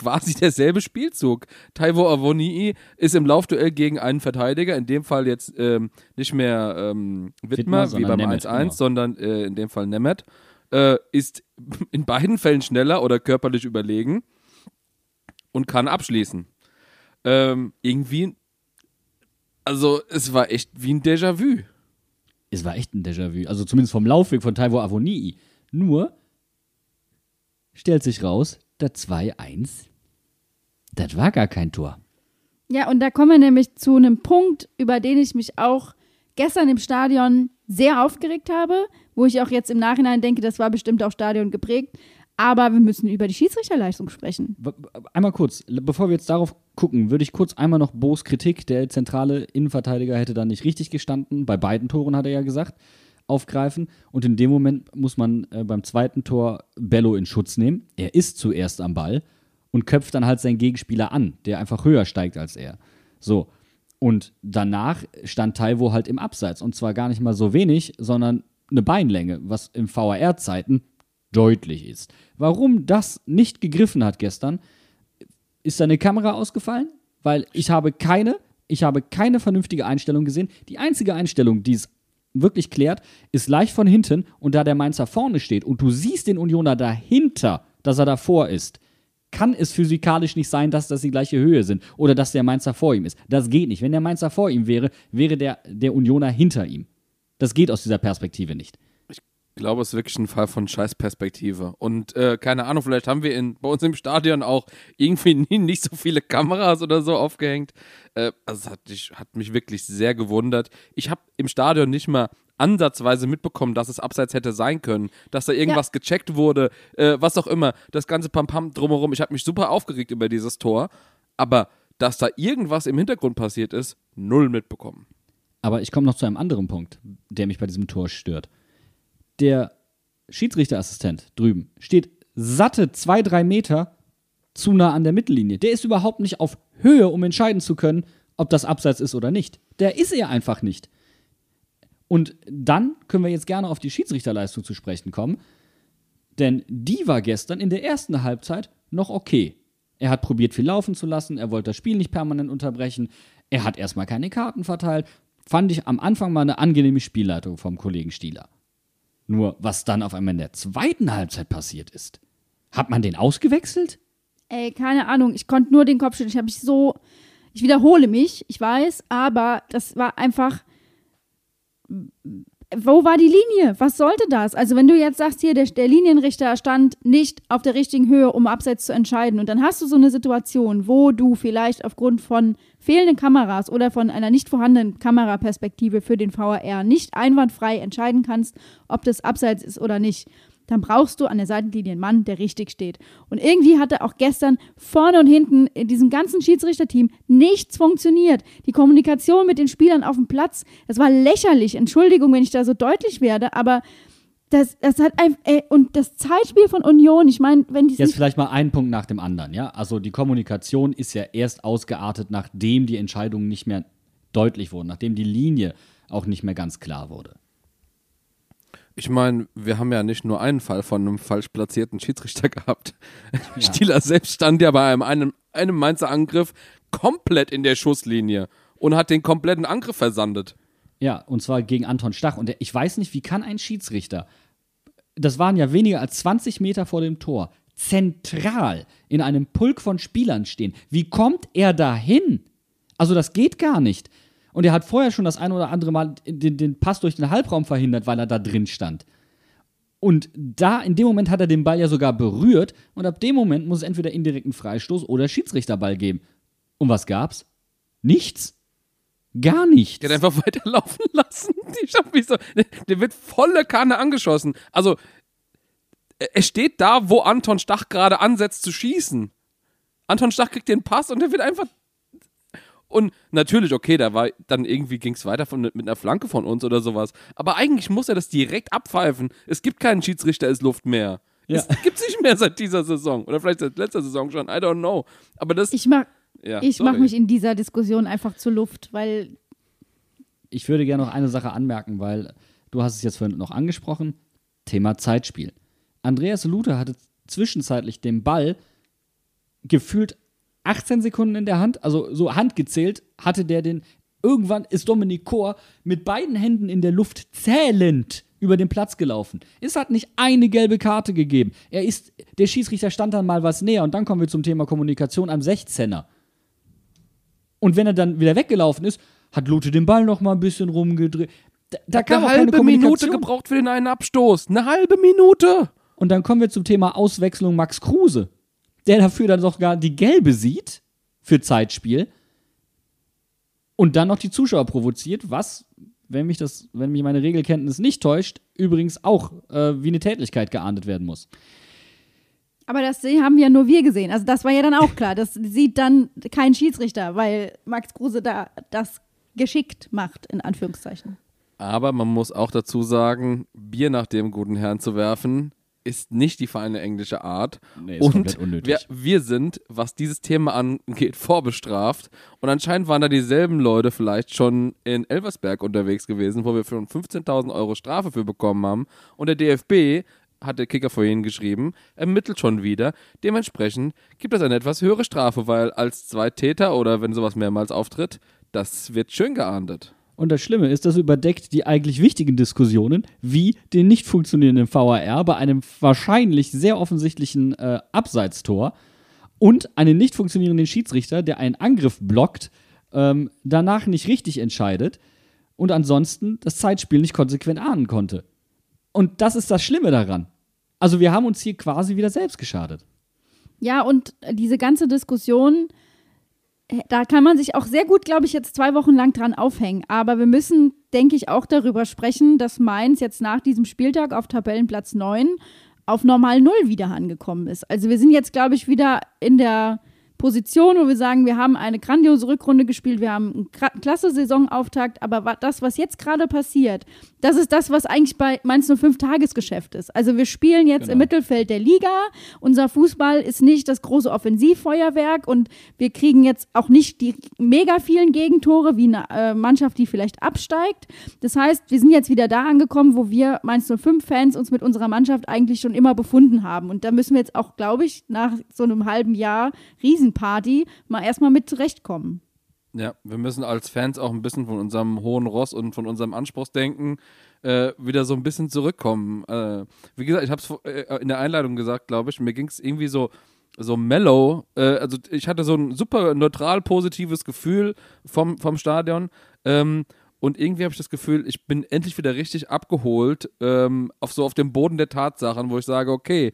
quasi derselbe Spielzug. Taiwo Avonii ist im Laufduell gegen einen Verteidiger, in dem Fall jetzt ähm, nicht mehr ähm, Wittmer, Wittmer, wie beim sondern Nemeth, 1-1, genau. sondern äh, in dem Fall Nemeth, äh, ist in beiden Fällen schneller oder körperlich überlegen und kann abschließen. Ähm, irgendwie, also es war echt wie ein Déjà-vu. Es war echt ein Déjà-vu. Also zumindest vom Laufweg von Taiwo Avonii. Nur stellt sich raus, der 2-1, das war gar kein Tor. Ja, und da kommen wir nämlich zu einem Punkt, über den ich mich auch gestern im Stadion sehr aufgeregt habe, wo ich auch jetzt im Nachhinein denke, das war bestimmt auch Stadion geprägt. Aber wir müssen über die Schiedsrichterleistung sprechen. Einmal kurz, bevor wir jetzt darauf gucken, würde ich kurz einmal noch Bo's Kritik, der zentrale Innenverteidiger hätte da nicht richtig gestanden, bei beiden Toren hat er ja gesagt, aufgreifen. Und in dem Moment muss man äh, beim zweiten Tor Bello in Schutz nehmen. Er ist zuerst am Ball und köpft dann halt seinen Gegenspieler an, der einfach höher steigt als er. So. Und danach stand Taiwo halt im Abseits. Und zwar gar nicht mal so wenig, sondern eine Beinlänge, was im VAR-Zeiten deutlich ist. Warum das nicht gegriffen hat gestern, ist seine Kamera ausgefallen? Weil ich habe keine, ich habe keine vernünftige Einstellung gesehen. Die einzige Einstellung, die es wirklich klärt, ist leicht von hinten und da der Mainzer vorne steht und du siehst den Unioner dahinter, dass er davor ist, kann es physikalisch nicht sein, dass das die gleiche Höhe sind oder dass der Mainzer vor ihm ist. Das geht nicht. Wenn der Mainzer vor ihm wäre, wäre der, der Unioner hinter ihm. Das geht aus dieser Perspektive nicht. Ich glaube, es ist wirklich ein Fall von Scheißperspektive. Und äh, keine Ahnung, vielleicht haben wir in, bei uns im Stadion auch irgendwie nie, nicht so viele Kameras oder so aufgehängt. Äh, also es hat, mich- hat mich wirklich sehr gewundert. Ich habe im Stadion nicht mal ansatzweise mitbekommen, dass es abseits hätte sein können, dass da irgendwas gecheckt wurde, äh, was auch immer. Das ganze Pampam drumherum. Ich habe mich super aufgeregt über dieses Tor. Aber dass da irgendwas im Hintergrund passiert ist, null mitbekommen. Aber ich komme noch zu einem anderen Punkt, der mich bei diesem Tor stört. Der Schiedsrichterassistent drüben steht satte zwei, drei Meter zu nah an der Mittellinie. Der ist überhaupt nicht auf Höhe, um entscheiden zu können, ob das Abseits ist oder nicht. Der ist er einfach nicht. Und dann können wir jetzt gerne auf die Schiedsrichterleistung zu sprechen kommen. Denn die war gestern in der ersten Halbzeit noch okay. Er hat probiert, viel laufen zu lassen, er wollte das Spiel nicht permanent unterbrechen, er hat erstmal keine Karten verteilt. Fand ich am Anfang mal eine angenehme Spielleitung vom Kollegen Stieler. Nur, was dann auf einmal in der zweiten Halbzeit passiert ist. Hat man den ausgewechselt? Ey, keine Ahnung, ich konnte nur den Kopf schütteln. Ich habe mich so, ich wiederhole mich, ich weiß, aber das war einfach wo war die Linie? Was sollte das? Also wenn du jetzt sagst, hier, der, der Linienrichter stand nicht auf der richtigen Höhe, um abseits zu entscheiden und dann hast du so eine Situation, wo du vielleicht aufgrund von fehlenden Kameras oder von einer nicht vorhandenen Kameraperspektive für den VAR nicht einwandfrei entscheiden kannst, ob das abseits ist oder nicht dann brauchst du an der Seitenlinie einen Mann, der richtig steht. Und irgendwie hatte auch gestern vorne und hinten in diesem ganzen Schiedsrichterteam nichts funktioniert. Die Kommunikation mit den Spielern auf dem Platz, das war lächerlich. Entschuldigung, wenn ich da so deutlich werde, aber das, das hat ein, ey, und das Zeitspiel von Union, ich meine, wenn die Jetzt vielleicht mal einen Punkt nach dem anderen, ja? Also die Kommunikation ist ja erst ausgeartet, nachdem die Entscheidungen nicht mehr deutlich wurden, nachdem die Linie auch nicht mehr ganz klar wurde. Ich meine, wir haben ja nicht nur einen Fall von einem falsch platzierten Schiedsrichter gehabt. Ja. Stieler selbst stand ja bei einem, einem, einem Mainzer Angriff komplett in der Schusslinie und hat den kompletten Angriff versandet. Ja, und zwar gegen Anton Stach. Und ich weiß nicht, wie kann ein Schiedsrichter, das waren ja weniger als 20 Meter vor dem Tor, zentral in einem Pulk von Spielern stehen. Wie kommt er dahin? Also das geht gar nicht. Und er hat vorher schon das ein oder andere Mal den, den Pass durch den Halbraum verhindert, weil er da drin stand. Und da, in dem Moment hat er den Ball ja sogar berührt und ab dem Moment muss es entweder indirekten Freistoß oder Schiedsrichterball geben. Und was gab's? Nichts. Gar nichts. Der hat einfach weiterlaufen lassen. So, der wird volle Kanne angeschossen. Also, er steht da, wo Anton Stach gerade ansetzt zu schießen. Anton Stach kriegt den Pass und der wird einfach und natürlich, okay, da war dann irgendwie ging es weiter von, mit einer Flanke von uns oder sowas. Aber eigentlich muss er das direkt abpfeifen. Es gibt keinen Schiedsrichter ist Luft mehr. Ja. Es gibt es nicht mehr seit dieser Saison. Oder vielleicht seit letzter Saison schon. I don't know. Aber das. Ich mag, ja, ich mach mich in dieser Diskussion einfach zur Luft, weil. Ich würde gerne noch eine Sache anmerken, weil du hast es jetzt vorhin noch angesprochen. Thema Zeitspiel. Andreas Luther hatte zwischenzeitlich den Ball gefühlt 18 Sekunden in der Hand, also so handgezählt, hatte der den. Irgendwann ist Dominik Kor mit beiden Händen in der Luft zählend über den Platz gelaufen. Es hat nicht eine gelbe Karte gegeben. Er ist, der Schiedsrichter stand dann mal was näher und dann kommen wir zum Thema Kommunikation am 16er. Und wenn er dann wieder weggelaufen ist, hat Lute den Ball noch mal ein bisschen rumgedreht. Da, da kam eine halbe Minute gebraucht für den einen Abstoß. Eine halbe Minute. Und dann kommen wir zum Thema Auswechslung Max Kruse der dafür dann sogar die gelbe sieht für Zeitspiel und dann noch die Zuschauer provoziert, was, wenn mich das, wenn mich meine Regelkenntnis nicht täuscht, übrigens auch äh, wie eine Tätlichkeit geahndet werden muss. Aber das haben ja nur wir gesehen. Also das war ja dann auch klar. Das sieht dann kein Schiedsrichter, weil Max Kruse da das geschickt macht, in Anführungszeichen. Aber man muss auch dazu sagen, Bier nach dem guten Herrn zu werfen, ist nicht die feine englische Art. Nee, ist und unnötig. Wir, wir sind, was dieses Thema angeht, vorbestraft. Und anscheinend waren da dieselben Leute vielleicht schon in Elversberg unterwegs gewesen, wo wir 15.000 Euro Strafe für bekommen haben. Und der DFB hat der Kicker vorhin geschrieben, ermittelt schon wieder. Dementsprechend gibt es eine etwas höhere Strafe, weil als Zweitäter oder wenn sowas mehrmals auftritt, das wird schön geahndet. Und das Schlimme ist, das überdeckt die eigentlich wichtigen Diskussionen, wie den nicht funktionierenden VAR bei einem wahrscheinlich sehr offensichtlichen äh, Abseitstor und einen nicht funktionierenden Schiedsrichter, der einen Angriff blockt, ähm, danach nicht richtig entscheidet und ansonsten das Zeitspiel nicht konsequent ahnen konnte. Und das ist das Schlimme daran. Also wir haben uns hier quasi wieder selbst geschadet. Ja, und diese ganze Diskussion da kann man sich auch sehr gut, glaube ich, jetzt zwei Wochen lang dran aufhängen. Aber wir müssen, denke ich, auch darüber sprechen, dass Mainz jetzt nach diesem Spieltag auf Tabellenplatz 9 auf normal Null wieder angekommen ist. Also wir sind jetzt, glaube ich, wieder in der Position, wo wir sagen, wir haben eine grandiose Rückrunde gespielt, wir haben einen klasse Saisonauftakt, aber das, was jetzt gerade passiert, das ist das, was eigentlich bei Mainz 05 Tagesgeschäft ist. Also wir spielen jetzt genau. im Mittelfeld der Liga, unser Fußball ist nicht das große Offensivfeuerwerk und wir kriegen jetzt auch nicht die mega vielen Gegentore wie eine äh, Mannschaft, die vielleicht absteigt. Das heißt, wir sind jetzt wieder da angekommen, wo wir Mainz 05 Fans uns mit unserer Mannschaft eigentlich schon immer befunden haben und da müssen wir jetzt auch, glaube ich, nach so einem halben Jahr riesen Party mal erstmal mit zurechtkommen. Ja, wir müssen als Fans auch ein bisschen von unserem hohen Ross und von unserem Anspruchsdenken äh, wieder so ein bisschen zurückkommen. Äh, wie gesagt, ich habe es äh, in der Einleitung gesagt, glaube ich, mir ging es irgendwie so so mellow. Äh, also ich hatte so ein super neutral positives Gefühl vom, vom Stadion. Ähm, Und irgendwie habe ich das Gefühl, ich bin endlich wieder richtig abgeholt, ähm, auf so auf dem Boden der Tatsachen, wo ich sage, okay,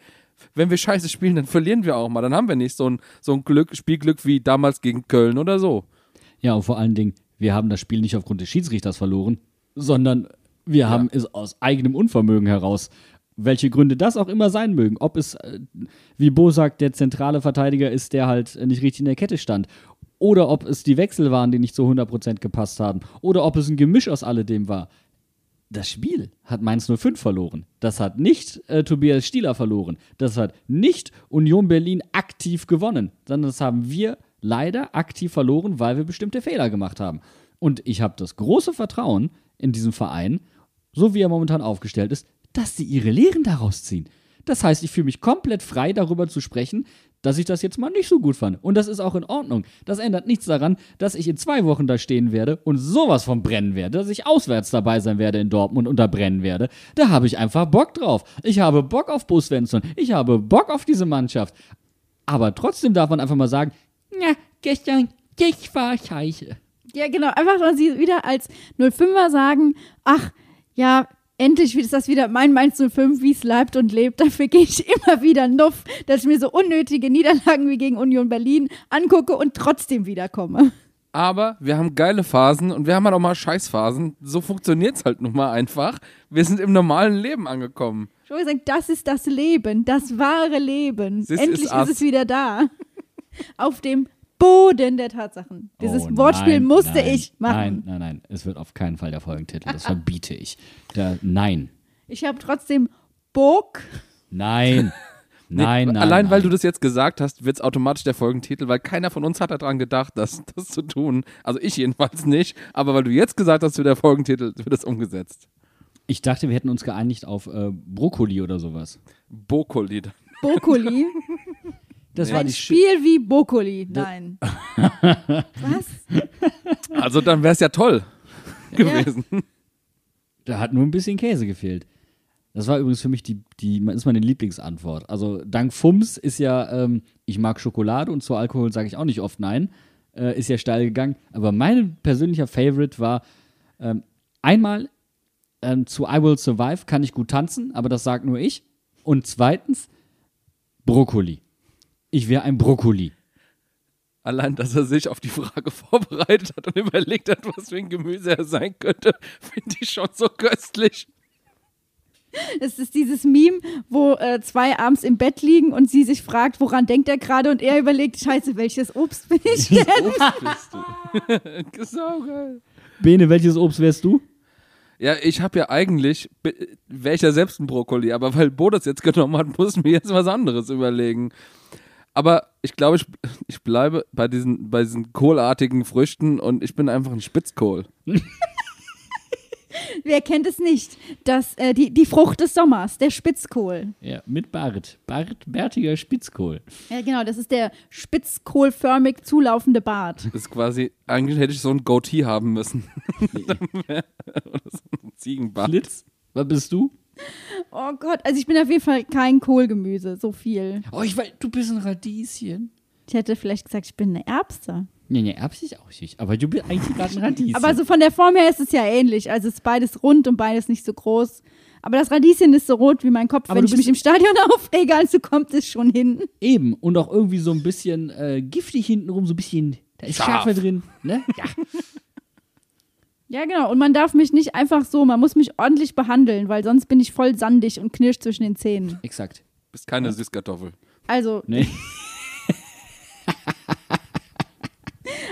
wenn wir scheiße spielen, dann verlieren wir auch mal. Dann haben wir nicht so ein, so ein Glück, Spielglück wie damals gegen Köln oder so. Ja, und vor allen Dingen, wir haben das Spiel nicht aufgrund des Schiedsrichters verloren, sondern wir haben es aus eigenem Unvermögen heraus. Welche Gründe das auch immer sein mögen. Ob es, äh, wie Bo sagt, der zentrale Verteidiger ist, der halt nicht richtig in der Kette stand. Oder ob es die Wechsel waren, die nicht zu 100% gepasst haben. Oder ob es ein Gemisch aus alledem war. Das Spiel hat Mainz 05 verloren. Das hat nicht äh, Tobias Stieler verloren. Das hat nicht Union Berlin aktiv gewonnen. Sondern das haben wir leider aktiv verloren, weil wir bestimmte Fehler gemacht haben. Und ich habe das große Vertrauen in diesen Verein, so wie er momentan aufgestellt ist, dass sie ihre Lehren daraus ziehen. Das heißt, ich fühle mich komplett frei darüber zu sprechen, dass ich das jetzt mal nicht so gut fand. Und das ist auch in Ordnung. Das ändert nichts daran, dass ich in zwei Wochen da stehen werde und sowas von brennen werde, dass ich auswärts dabei sein werde in Dortmund und da brennen werde. Da habe ich einfach Bock drauf. Ich habe Bock auf Bo Svensson. Ich habe Bock auf diese Mannschaft. Aber trotzdem darf man einfach mal sagen, ja, gestern, ich war scheiße. Ja, genau. Einfach, weil sie wieder als 05er sagen, ach, ja, endlich ist das wieder mein Mainz 05, wie es leibt und lebt. Dafür gehe ich immer wieder nuff, dass ich mir so unnötige Niederlagen wie gegen Union Berlin angucke und trotzdem wiederkomme. Aber wir haben geile Phasen und wir haben halt auch mal Scheißphasen. So funktioniert es halt nun mal einfach. Wir sind im normalen Leben angekommen. Ich habe gesagt, das ist das Leben, das wahre Leben. This Endlich is ist, es wieder da. Auf dem Boden der Tatsachen. Dieses Oh, Wortspiel nein, musste nein, ich machen. Nein, nein, nein. Es wird auf keinen Fall der Folgentitel. Das verbiete ich. Da, nein. Ich habe trotzdem Bock. Nein. Nein, nein. Allein weil nein. du das jetzt gesagt hast, wird es automatisch der Folgentitel, weil keiner von uns hat daran gedacht, das, das zu tun. Also ich jedenfalls nicht. Aber weil du jetzt gesagt hast, wird der Folgentitel, wird das umgesetzt. Ich dachte, wir hätten uns geeinigt auf äh, Brokkoli oder sowas. Bokoli. Bokoli. Das war Ein die Sch Spiel wie Bokoli. Nein. Was? Also dann wäre es ja toll gewesen. Da hat nur ein bisschen Käse gefehlt. Das war übrigens für mich die, die ist meine Lieblingsantwort. Also dank Fums ist ja, ähm, ich mag Schokolade und zu Alkohol sage ich auch nicht oft nein, äh, ist ja steil gegangen. Aber mein persönlicher Favorite war ähm, einmal ähm, zu I Will Survive kann ich gut tanzen, aber das sagt nur ich. Und zweitens Brokkoli. Ich wäre ein Brokkoli. Allein, dass er sich auf die Frage vorbereitet hat und überlegt hat, was für ein Gemüse er sein könnte, finde ich schon so köstlich. Es ist dieses Meme, wo äh, zwei abends im Bett liegen und sie sich fragt, woran denkt er gerade und er überlegt, scheiße, welches Obst bin ich denn? Obst bist du. Saugeil. Bene, welches Obst wärst du? Ja, ich habe ja eigentlich, wäre ich ja selbst ein Brokkoli, aber weil Bo das jetzt genommen hat, muss ich mir jetzt was anderes überlegen. Aber ich glaube, ich, ich bleibe bei diesen, bei diesen kohlartigen Früchten und ich bin einfach ein Spitzkohl. Wer kennt es nicht? Das, äh, die, die Frucht des Sommers, der Spitzkohl. Ja, mit Bart. Bart, bärtiger Spitzkohl. Ja, genau, das ist der spitzkohlförmig zulaufende Bart. Das ist quasi, eigentlich hätte ich so ein Goatee haben müssen. Oder so ein Ziegenbart. Flitz, was bist du? Oh Gott, also ich bin auf jeden Fall kein Kohlgemüse, so viel. Oh, ich weiß, du bist ein Radieschen. Ich hätte vielleicht gesagt, ich bin eine Erbse. Nee, nee, Erbs ist auch nicht. Aber du bist eigentlich gerade ein Radieschen. Aber so von der Form her ist es ja ähnlich. Also es ist beides rund und beides nicht so groß. Aber das Radieschen ist so rot wie mein Kopf. Aber Wenn du ich mich im Stadion aufrege, also kommt es schon hin. Eben. Und auch irgendwie so ein bisschen äh, giftig hintenrum, so ein bisschen, da ist Scharf. Schärfe drin. Ne? Ja. Ja, genau. Und man darf mich nicht einfach so, man muss mich ordentlich behandeln, weil sonst bin ich voll sandig und knirsch zwischen den Zähnen. Exakt. Bist keine Süßkartoffel. Also, Nee.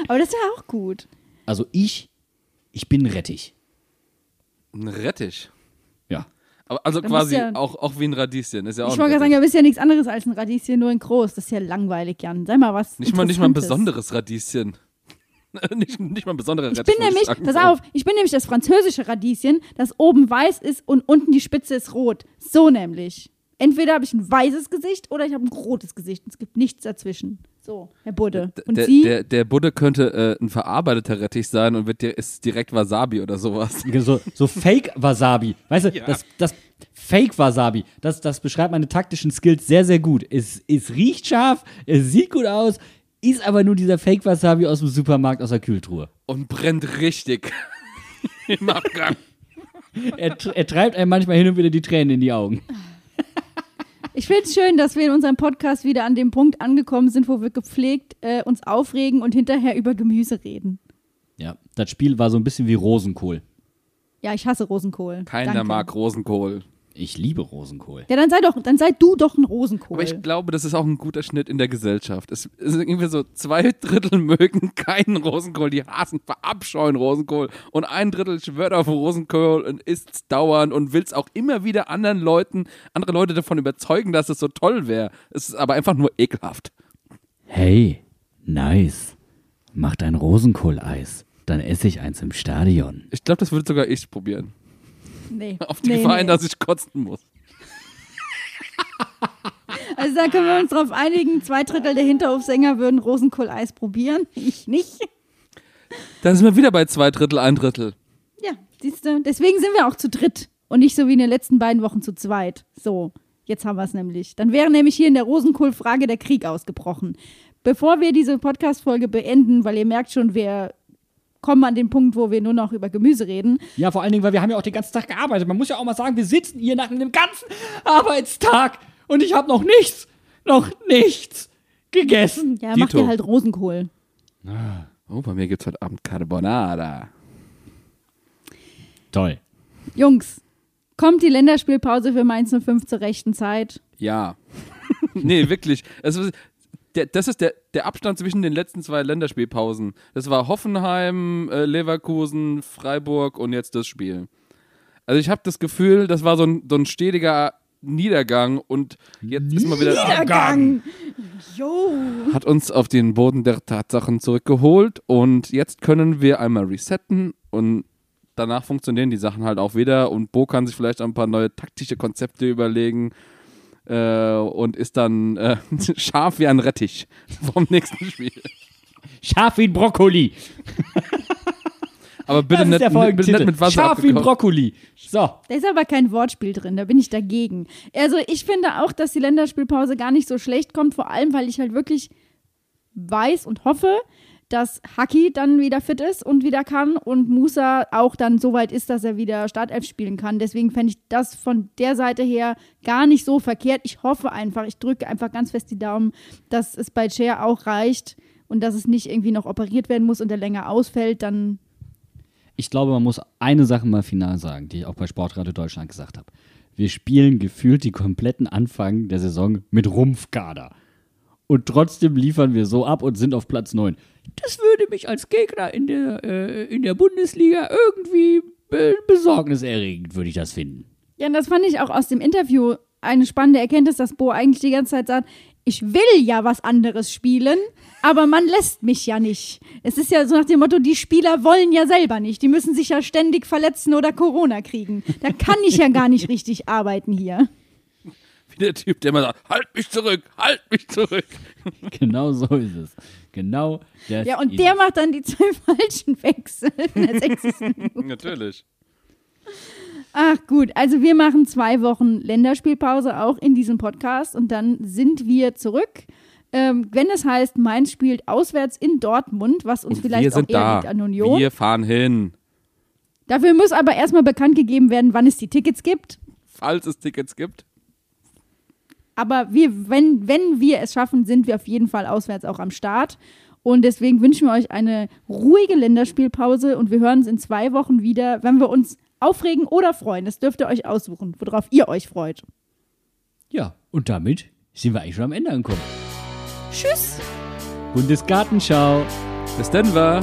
aber das ist ja auch gut. Also ich, ich bin Rettich. Ein Rettich. Ja. Aber also Dann quasi ja- auch, auch wie ein Radieschen. Ist ja auch Ich wollte gerade sagen, du bist ja nichts anderes als ein Radieschen, nur in groß. Das ist ja langweilig, Jan. Sei mal was. Nicht mal, nicht mal ein besonderes Radieschen. nicht, nicht mal ein besonderer Ich Rettich. bin nämlich, sagen. pass auf, ich bin nämlich das französische Radieschen, das oben weiß ist und unten die Spitze ist rot. So nämlich. Entweder habe ich ein weißes Gesicht oder ich habe ein rotes Gesicht. Es gibt nichts dazwischen. So, Herr Budde. Und der, Sie? der, der Budde könnte äh, ein verarbeiteter Rettich sein und wird dir, ist direkt Wasabi oder sowas. So, so Fake-Wasabi. Weißt du, das, das Fake-Wasabi, das, das beschreibt meine taktischen Skills sehr, sehr gut. Es, es riecht scharf, es sieht gut aus, ist aber nur dieser Fake-Wasabi aus dem Supermarkt aus der Kühltruhe. Und brennt richtig. im Nachgang. Er, er treibt einem manchmal hin und wieder die Tränen in die Augen. Ich finde es schön, dass wir in unserem Podcast wieder an dem Punkt angekommen sind, wo wir gepflegt äh, uns aufregen und hinterher über Gemüse reden. Ja, das Spiel war so ein bisschen wie Rosenkohl. Ja, ich hasse Rosenkohl. Keiner Danke. mag Rosenkohl. Ich liebe Rosenkohl. Ja, dann sei doch, dann sei du doch ein Rosenkohl. Aber ich glaube, das ist auch ein guter Schnitt in der Gesellschaft. Es sind irgendwie so zwei Drittel mögen keinen Rosenkohl, die hassen, verabscheuen Rosenkohl. Und ein Drittel schwört auf Rosenkohl und isst dauernd und will es auch immer wieder anderen Leuten, andere Leute davon überzeugen, dass es so toll wäre. Es ist aber einfach nur ekelhaft. Hey, nice. Macht ein Rosenkohleis. Dann esse ich eins im Stadion. Ich glaube, das würde sogar ich probieren. Nee. Auf die nee, Gefahr hin, nee. dass ich kotzen muss. Also da können wir uns drauf einigen, zwei Drittel der Hinterhofsänger würden Rosenkohl-Eis probieren. Ich nicht. Dann sind wir wieder bei zwei Drittel, ein Drittel. Ja, siehst du, deswegen sind wir auch zu dritt und nicht so wie in den letzten beiden Wochen zu zweit. So, jetzt haben wir es nämlich. Dann wäre nämlich hier in der Rosenkohl-Frage der Krieg ausgebrochen. Bevor wir diese Podcast-Folge beenden, weil ihr merkt schon, wir kommen an den Punkt, wo wir nur noch über Gemüse reden. Ja, vor allen Dingen, weil wir haben ja auch den ganzen Tag gearbeitet. Man muss ja auch mal sagen, wir sitzen hier nach einem ganzen Arbeitstag und ich habe noch nichts, noch nichts gegessen. Ja, macht Dito. ihr halt Rosenkohl. Oh, bei mir gibt's heute Abend Carbonara. Toll. Jungs, kommt die Länderspielpause für Mainz 05 zur rechten Zeit? Ja. nee, wirklich. Es ist, der, das ist der, der Abstand zwischen den letzten zwei Länderspielpausen. Das war Hoffenheim, äh, Leverkusen, Freiburg und jetzt das Spiel. Also ich habe das Gefühl, das war so ein, so ein stetiger Niedergang und jetzt ist mal wieder Niedergang! Jo! hat uns auf den Boden der Tatsachen zurückgeholt und jetzt können wir einmal resetten und danach funktionieren die Sachen halt auch wieder und Bo kann sich vielleicht ein paar neue taktische Konzepte überlegen äh, und ist dann äh, scharf wie ein Rettich vom nächsten Spiel. Scharf wie ein Brokkoli. Aber bitte nicht, bitte nicht mit Wasser Scharf wie ein. Brokkoli. So. Da ist aber kein Wortspiel drin, da bin ich dagegen. Also ich finde auch, dass die Länderspielpause gar nicht so schlecht kommt, vor allem, weil ich halt wirklich weiß und hoffe, dass Haki dann wieder fit ist und wieder kann und Musa auch dann so weit ist, dass er wieder Startelf spielen kann. Deswegen fände ich das von der Seite her gar nicht so verkehrt. Ich hoffe einfach, ich drücke einfach ganz fest die Daumen, dass es bei Cher auch reicht und dass es nicht irgendwie noch operiert werden muss und er länger ausfällt, dann Ich glaube, man muss eine Sache mal final sagen, die ich auch bei Sportradio Deutschland gesagt habe. Wir spielen gefühlt die kompletten Anfang der Saison mit Rumpfkader. Und trotzdem liefern wir so ab und sind auf Platz 9. Das würde mich als Gegner in der, äh, in der Bundesliga irgendwie be besorgniserregend, würde ich das finden. Ja, und das fand ich auch aus dem Interview eine spannende Erkenntnis, dass Bo eigentlich die ganze Zeit sagt, ich will ja was anderes spielen, aber man lässt mich ja nicht. Es ist ja so nach dem Motto, die Spieler wollen ja selber nicht. Die müssen sich ja ständig verletzen oder Corona kriegen. Da kann ich ja gar nicht richtig arbeiten hier. Wie der Typ, der immer sagt, halt mich zurück, halt mich zurück. Genau so ist es. Genau das Ja, und ist der es. macht dann die zwei falschen Wechsel in der 60. Minute. Natürlich. Ach gut, also wir machen zwei Wochen Länderspielpause auch in diesem Podcast und dann sind wir zurück. Ähm, wenn es heißt, Mainz spielt auswärts in Dortmund, was uns Und vielleicht wir sind auch eher da. liegt an Union. Wir fahren hin. Dafür muss aber erstmal bekannt gegeben werden, wann es die Tickets gibt. Falls es Tickets gibt. Aber wir, wenn, wenn wir es schaffen, sind wir auf jeden Fall auswärts auch am Start. Und deswegen wünschen wir euch eine ruhige Länderspielpause und wir hören uns in zwei Wochen wieder, wenn wir uns aufregen oder freuen. Das dürft ihr euch aussuchen, worauf ihr euch freut. Ja, und damit sind wir eigentlich schon am Ende angekommen. Tschüss! Bundesgartenschau. Bis Denver.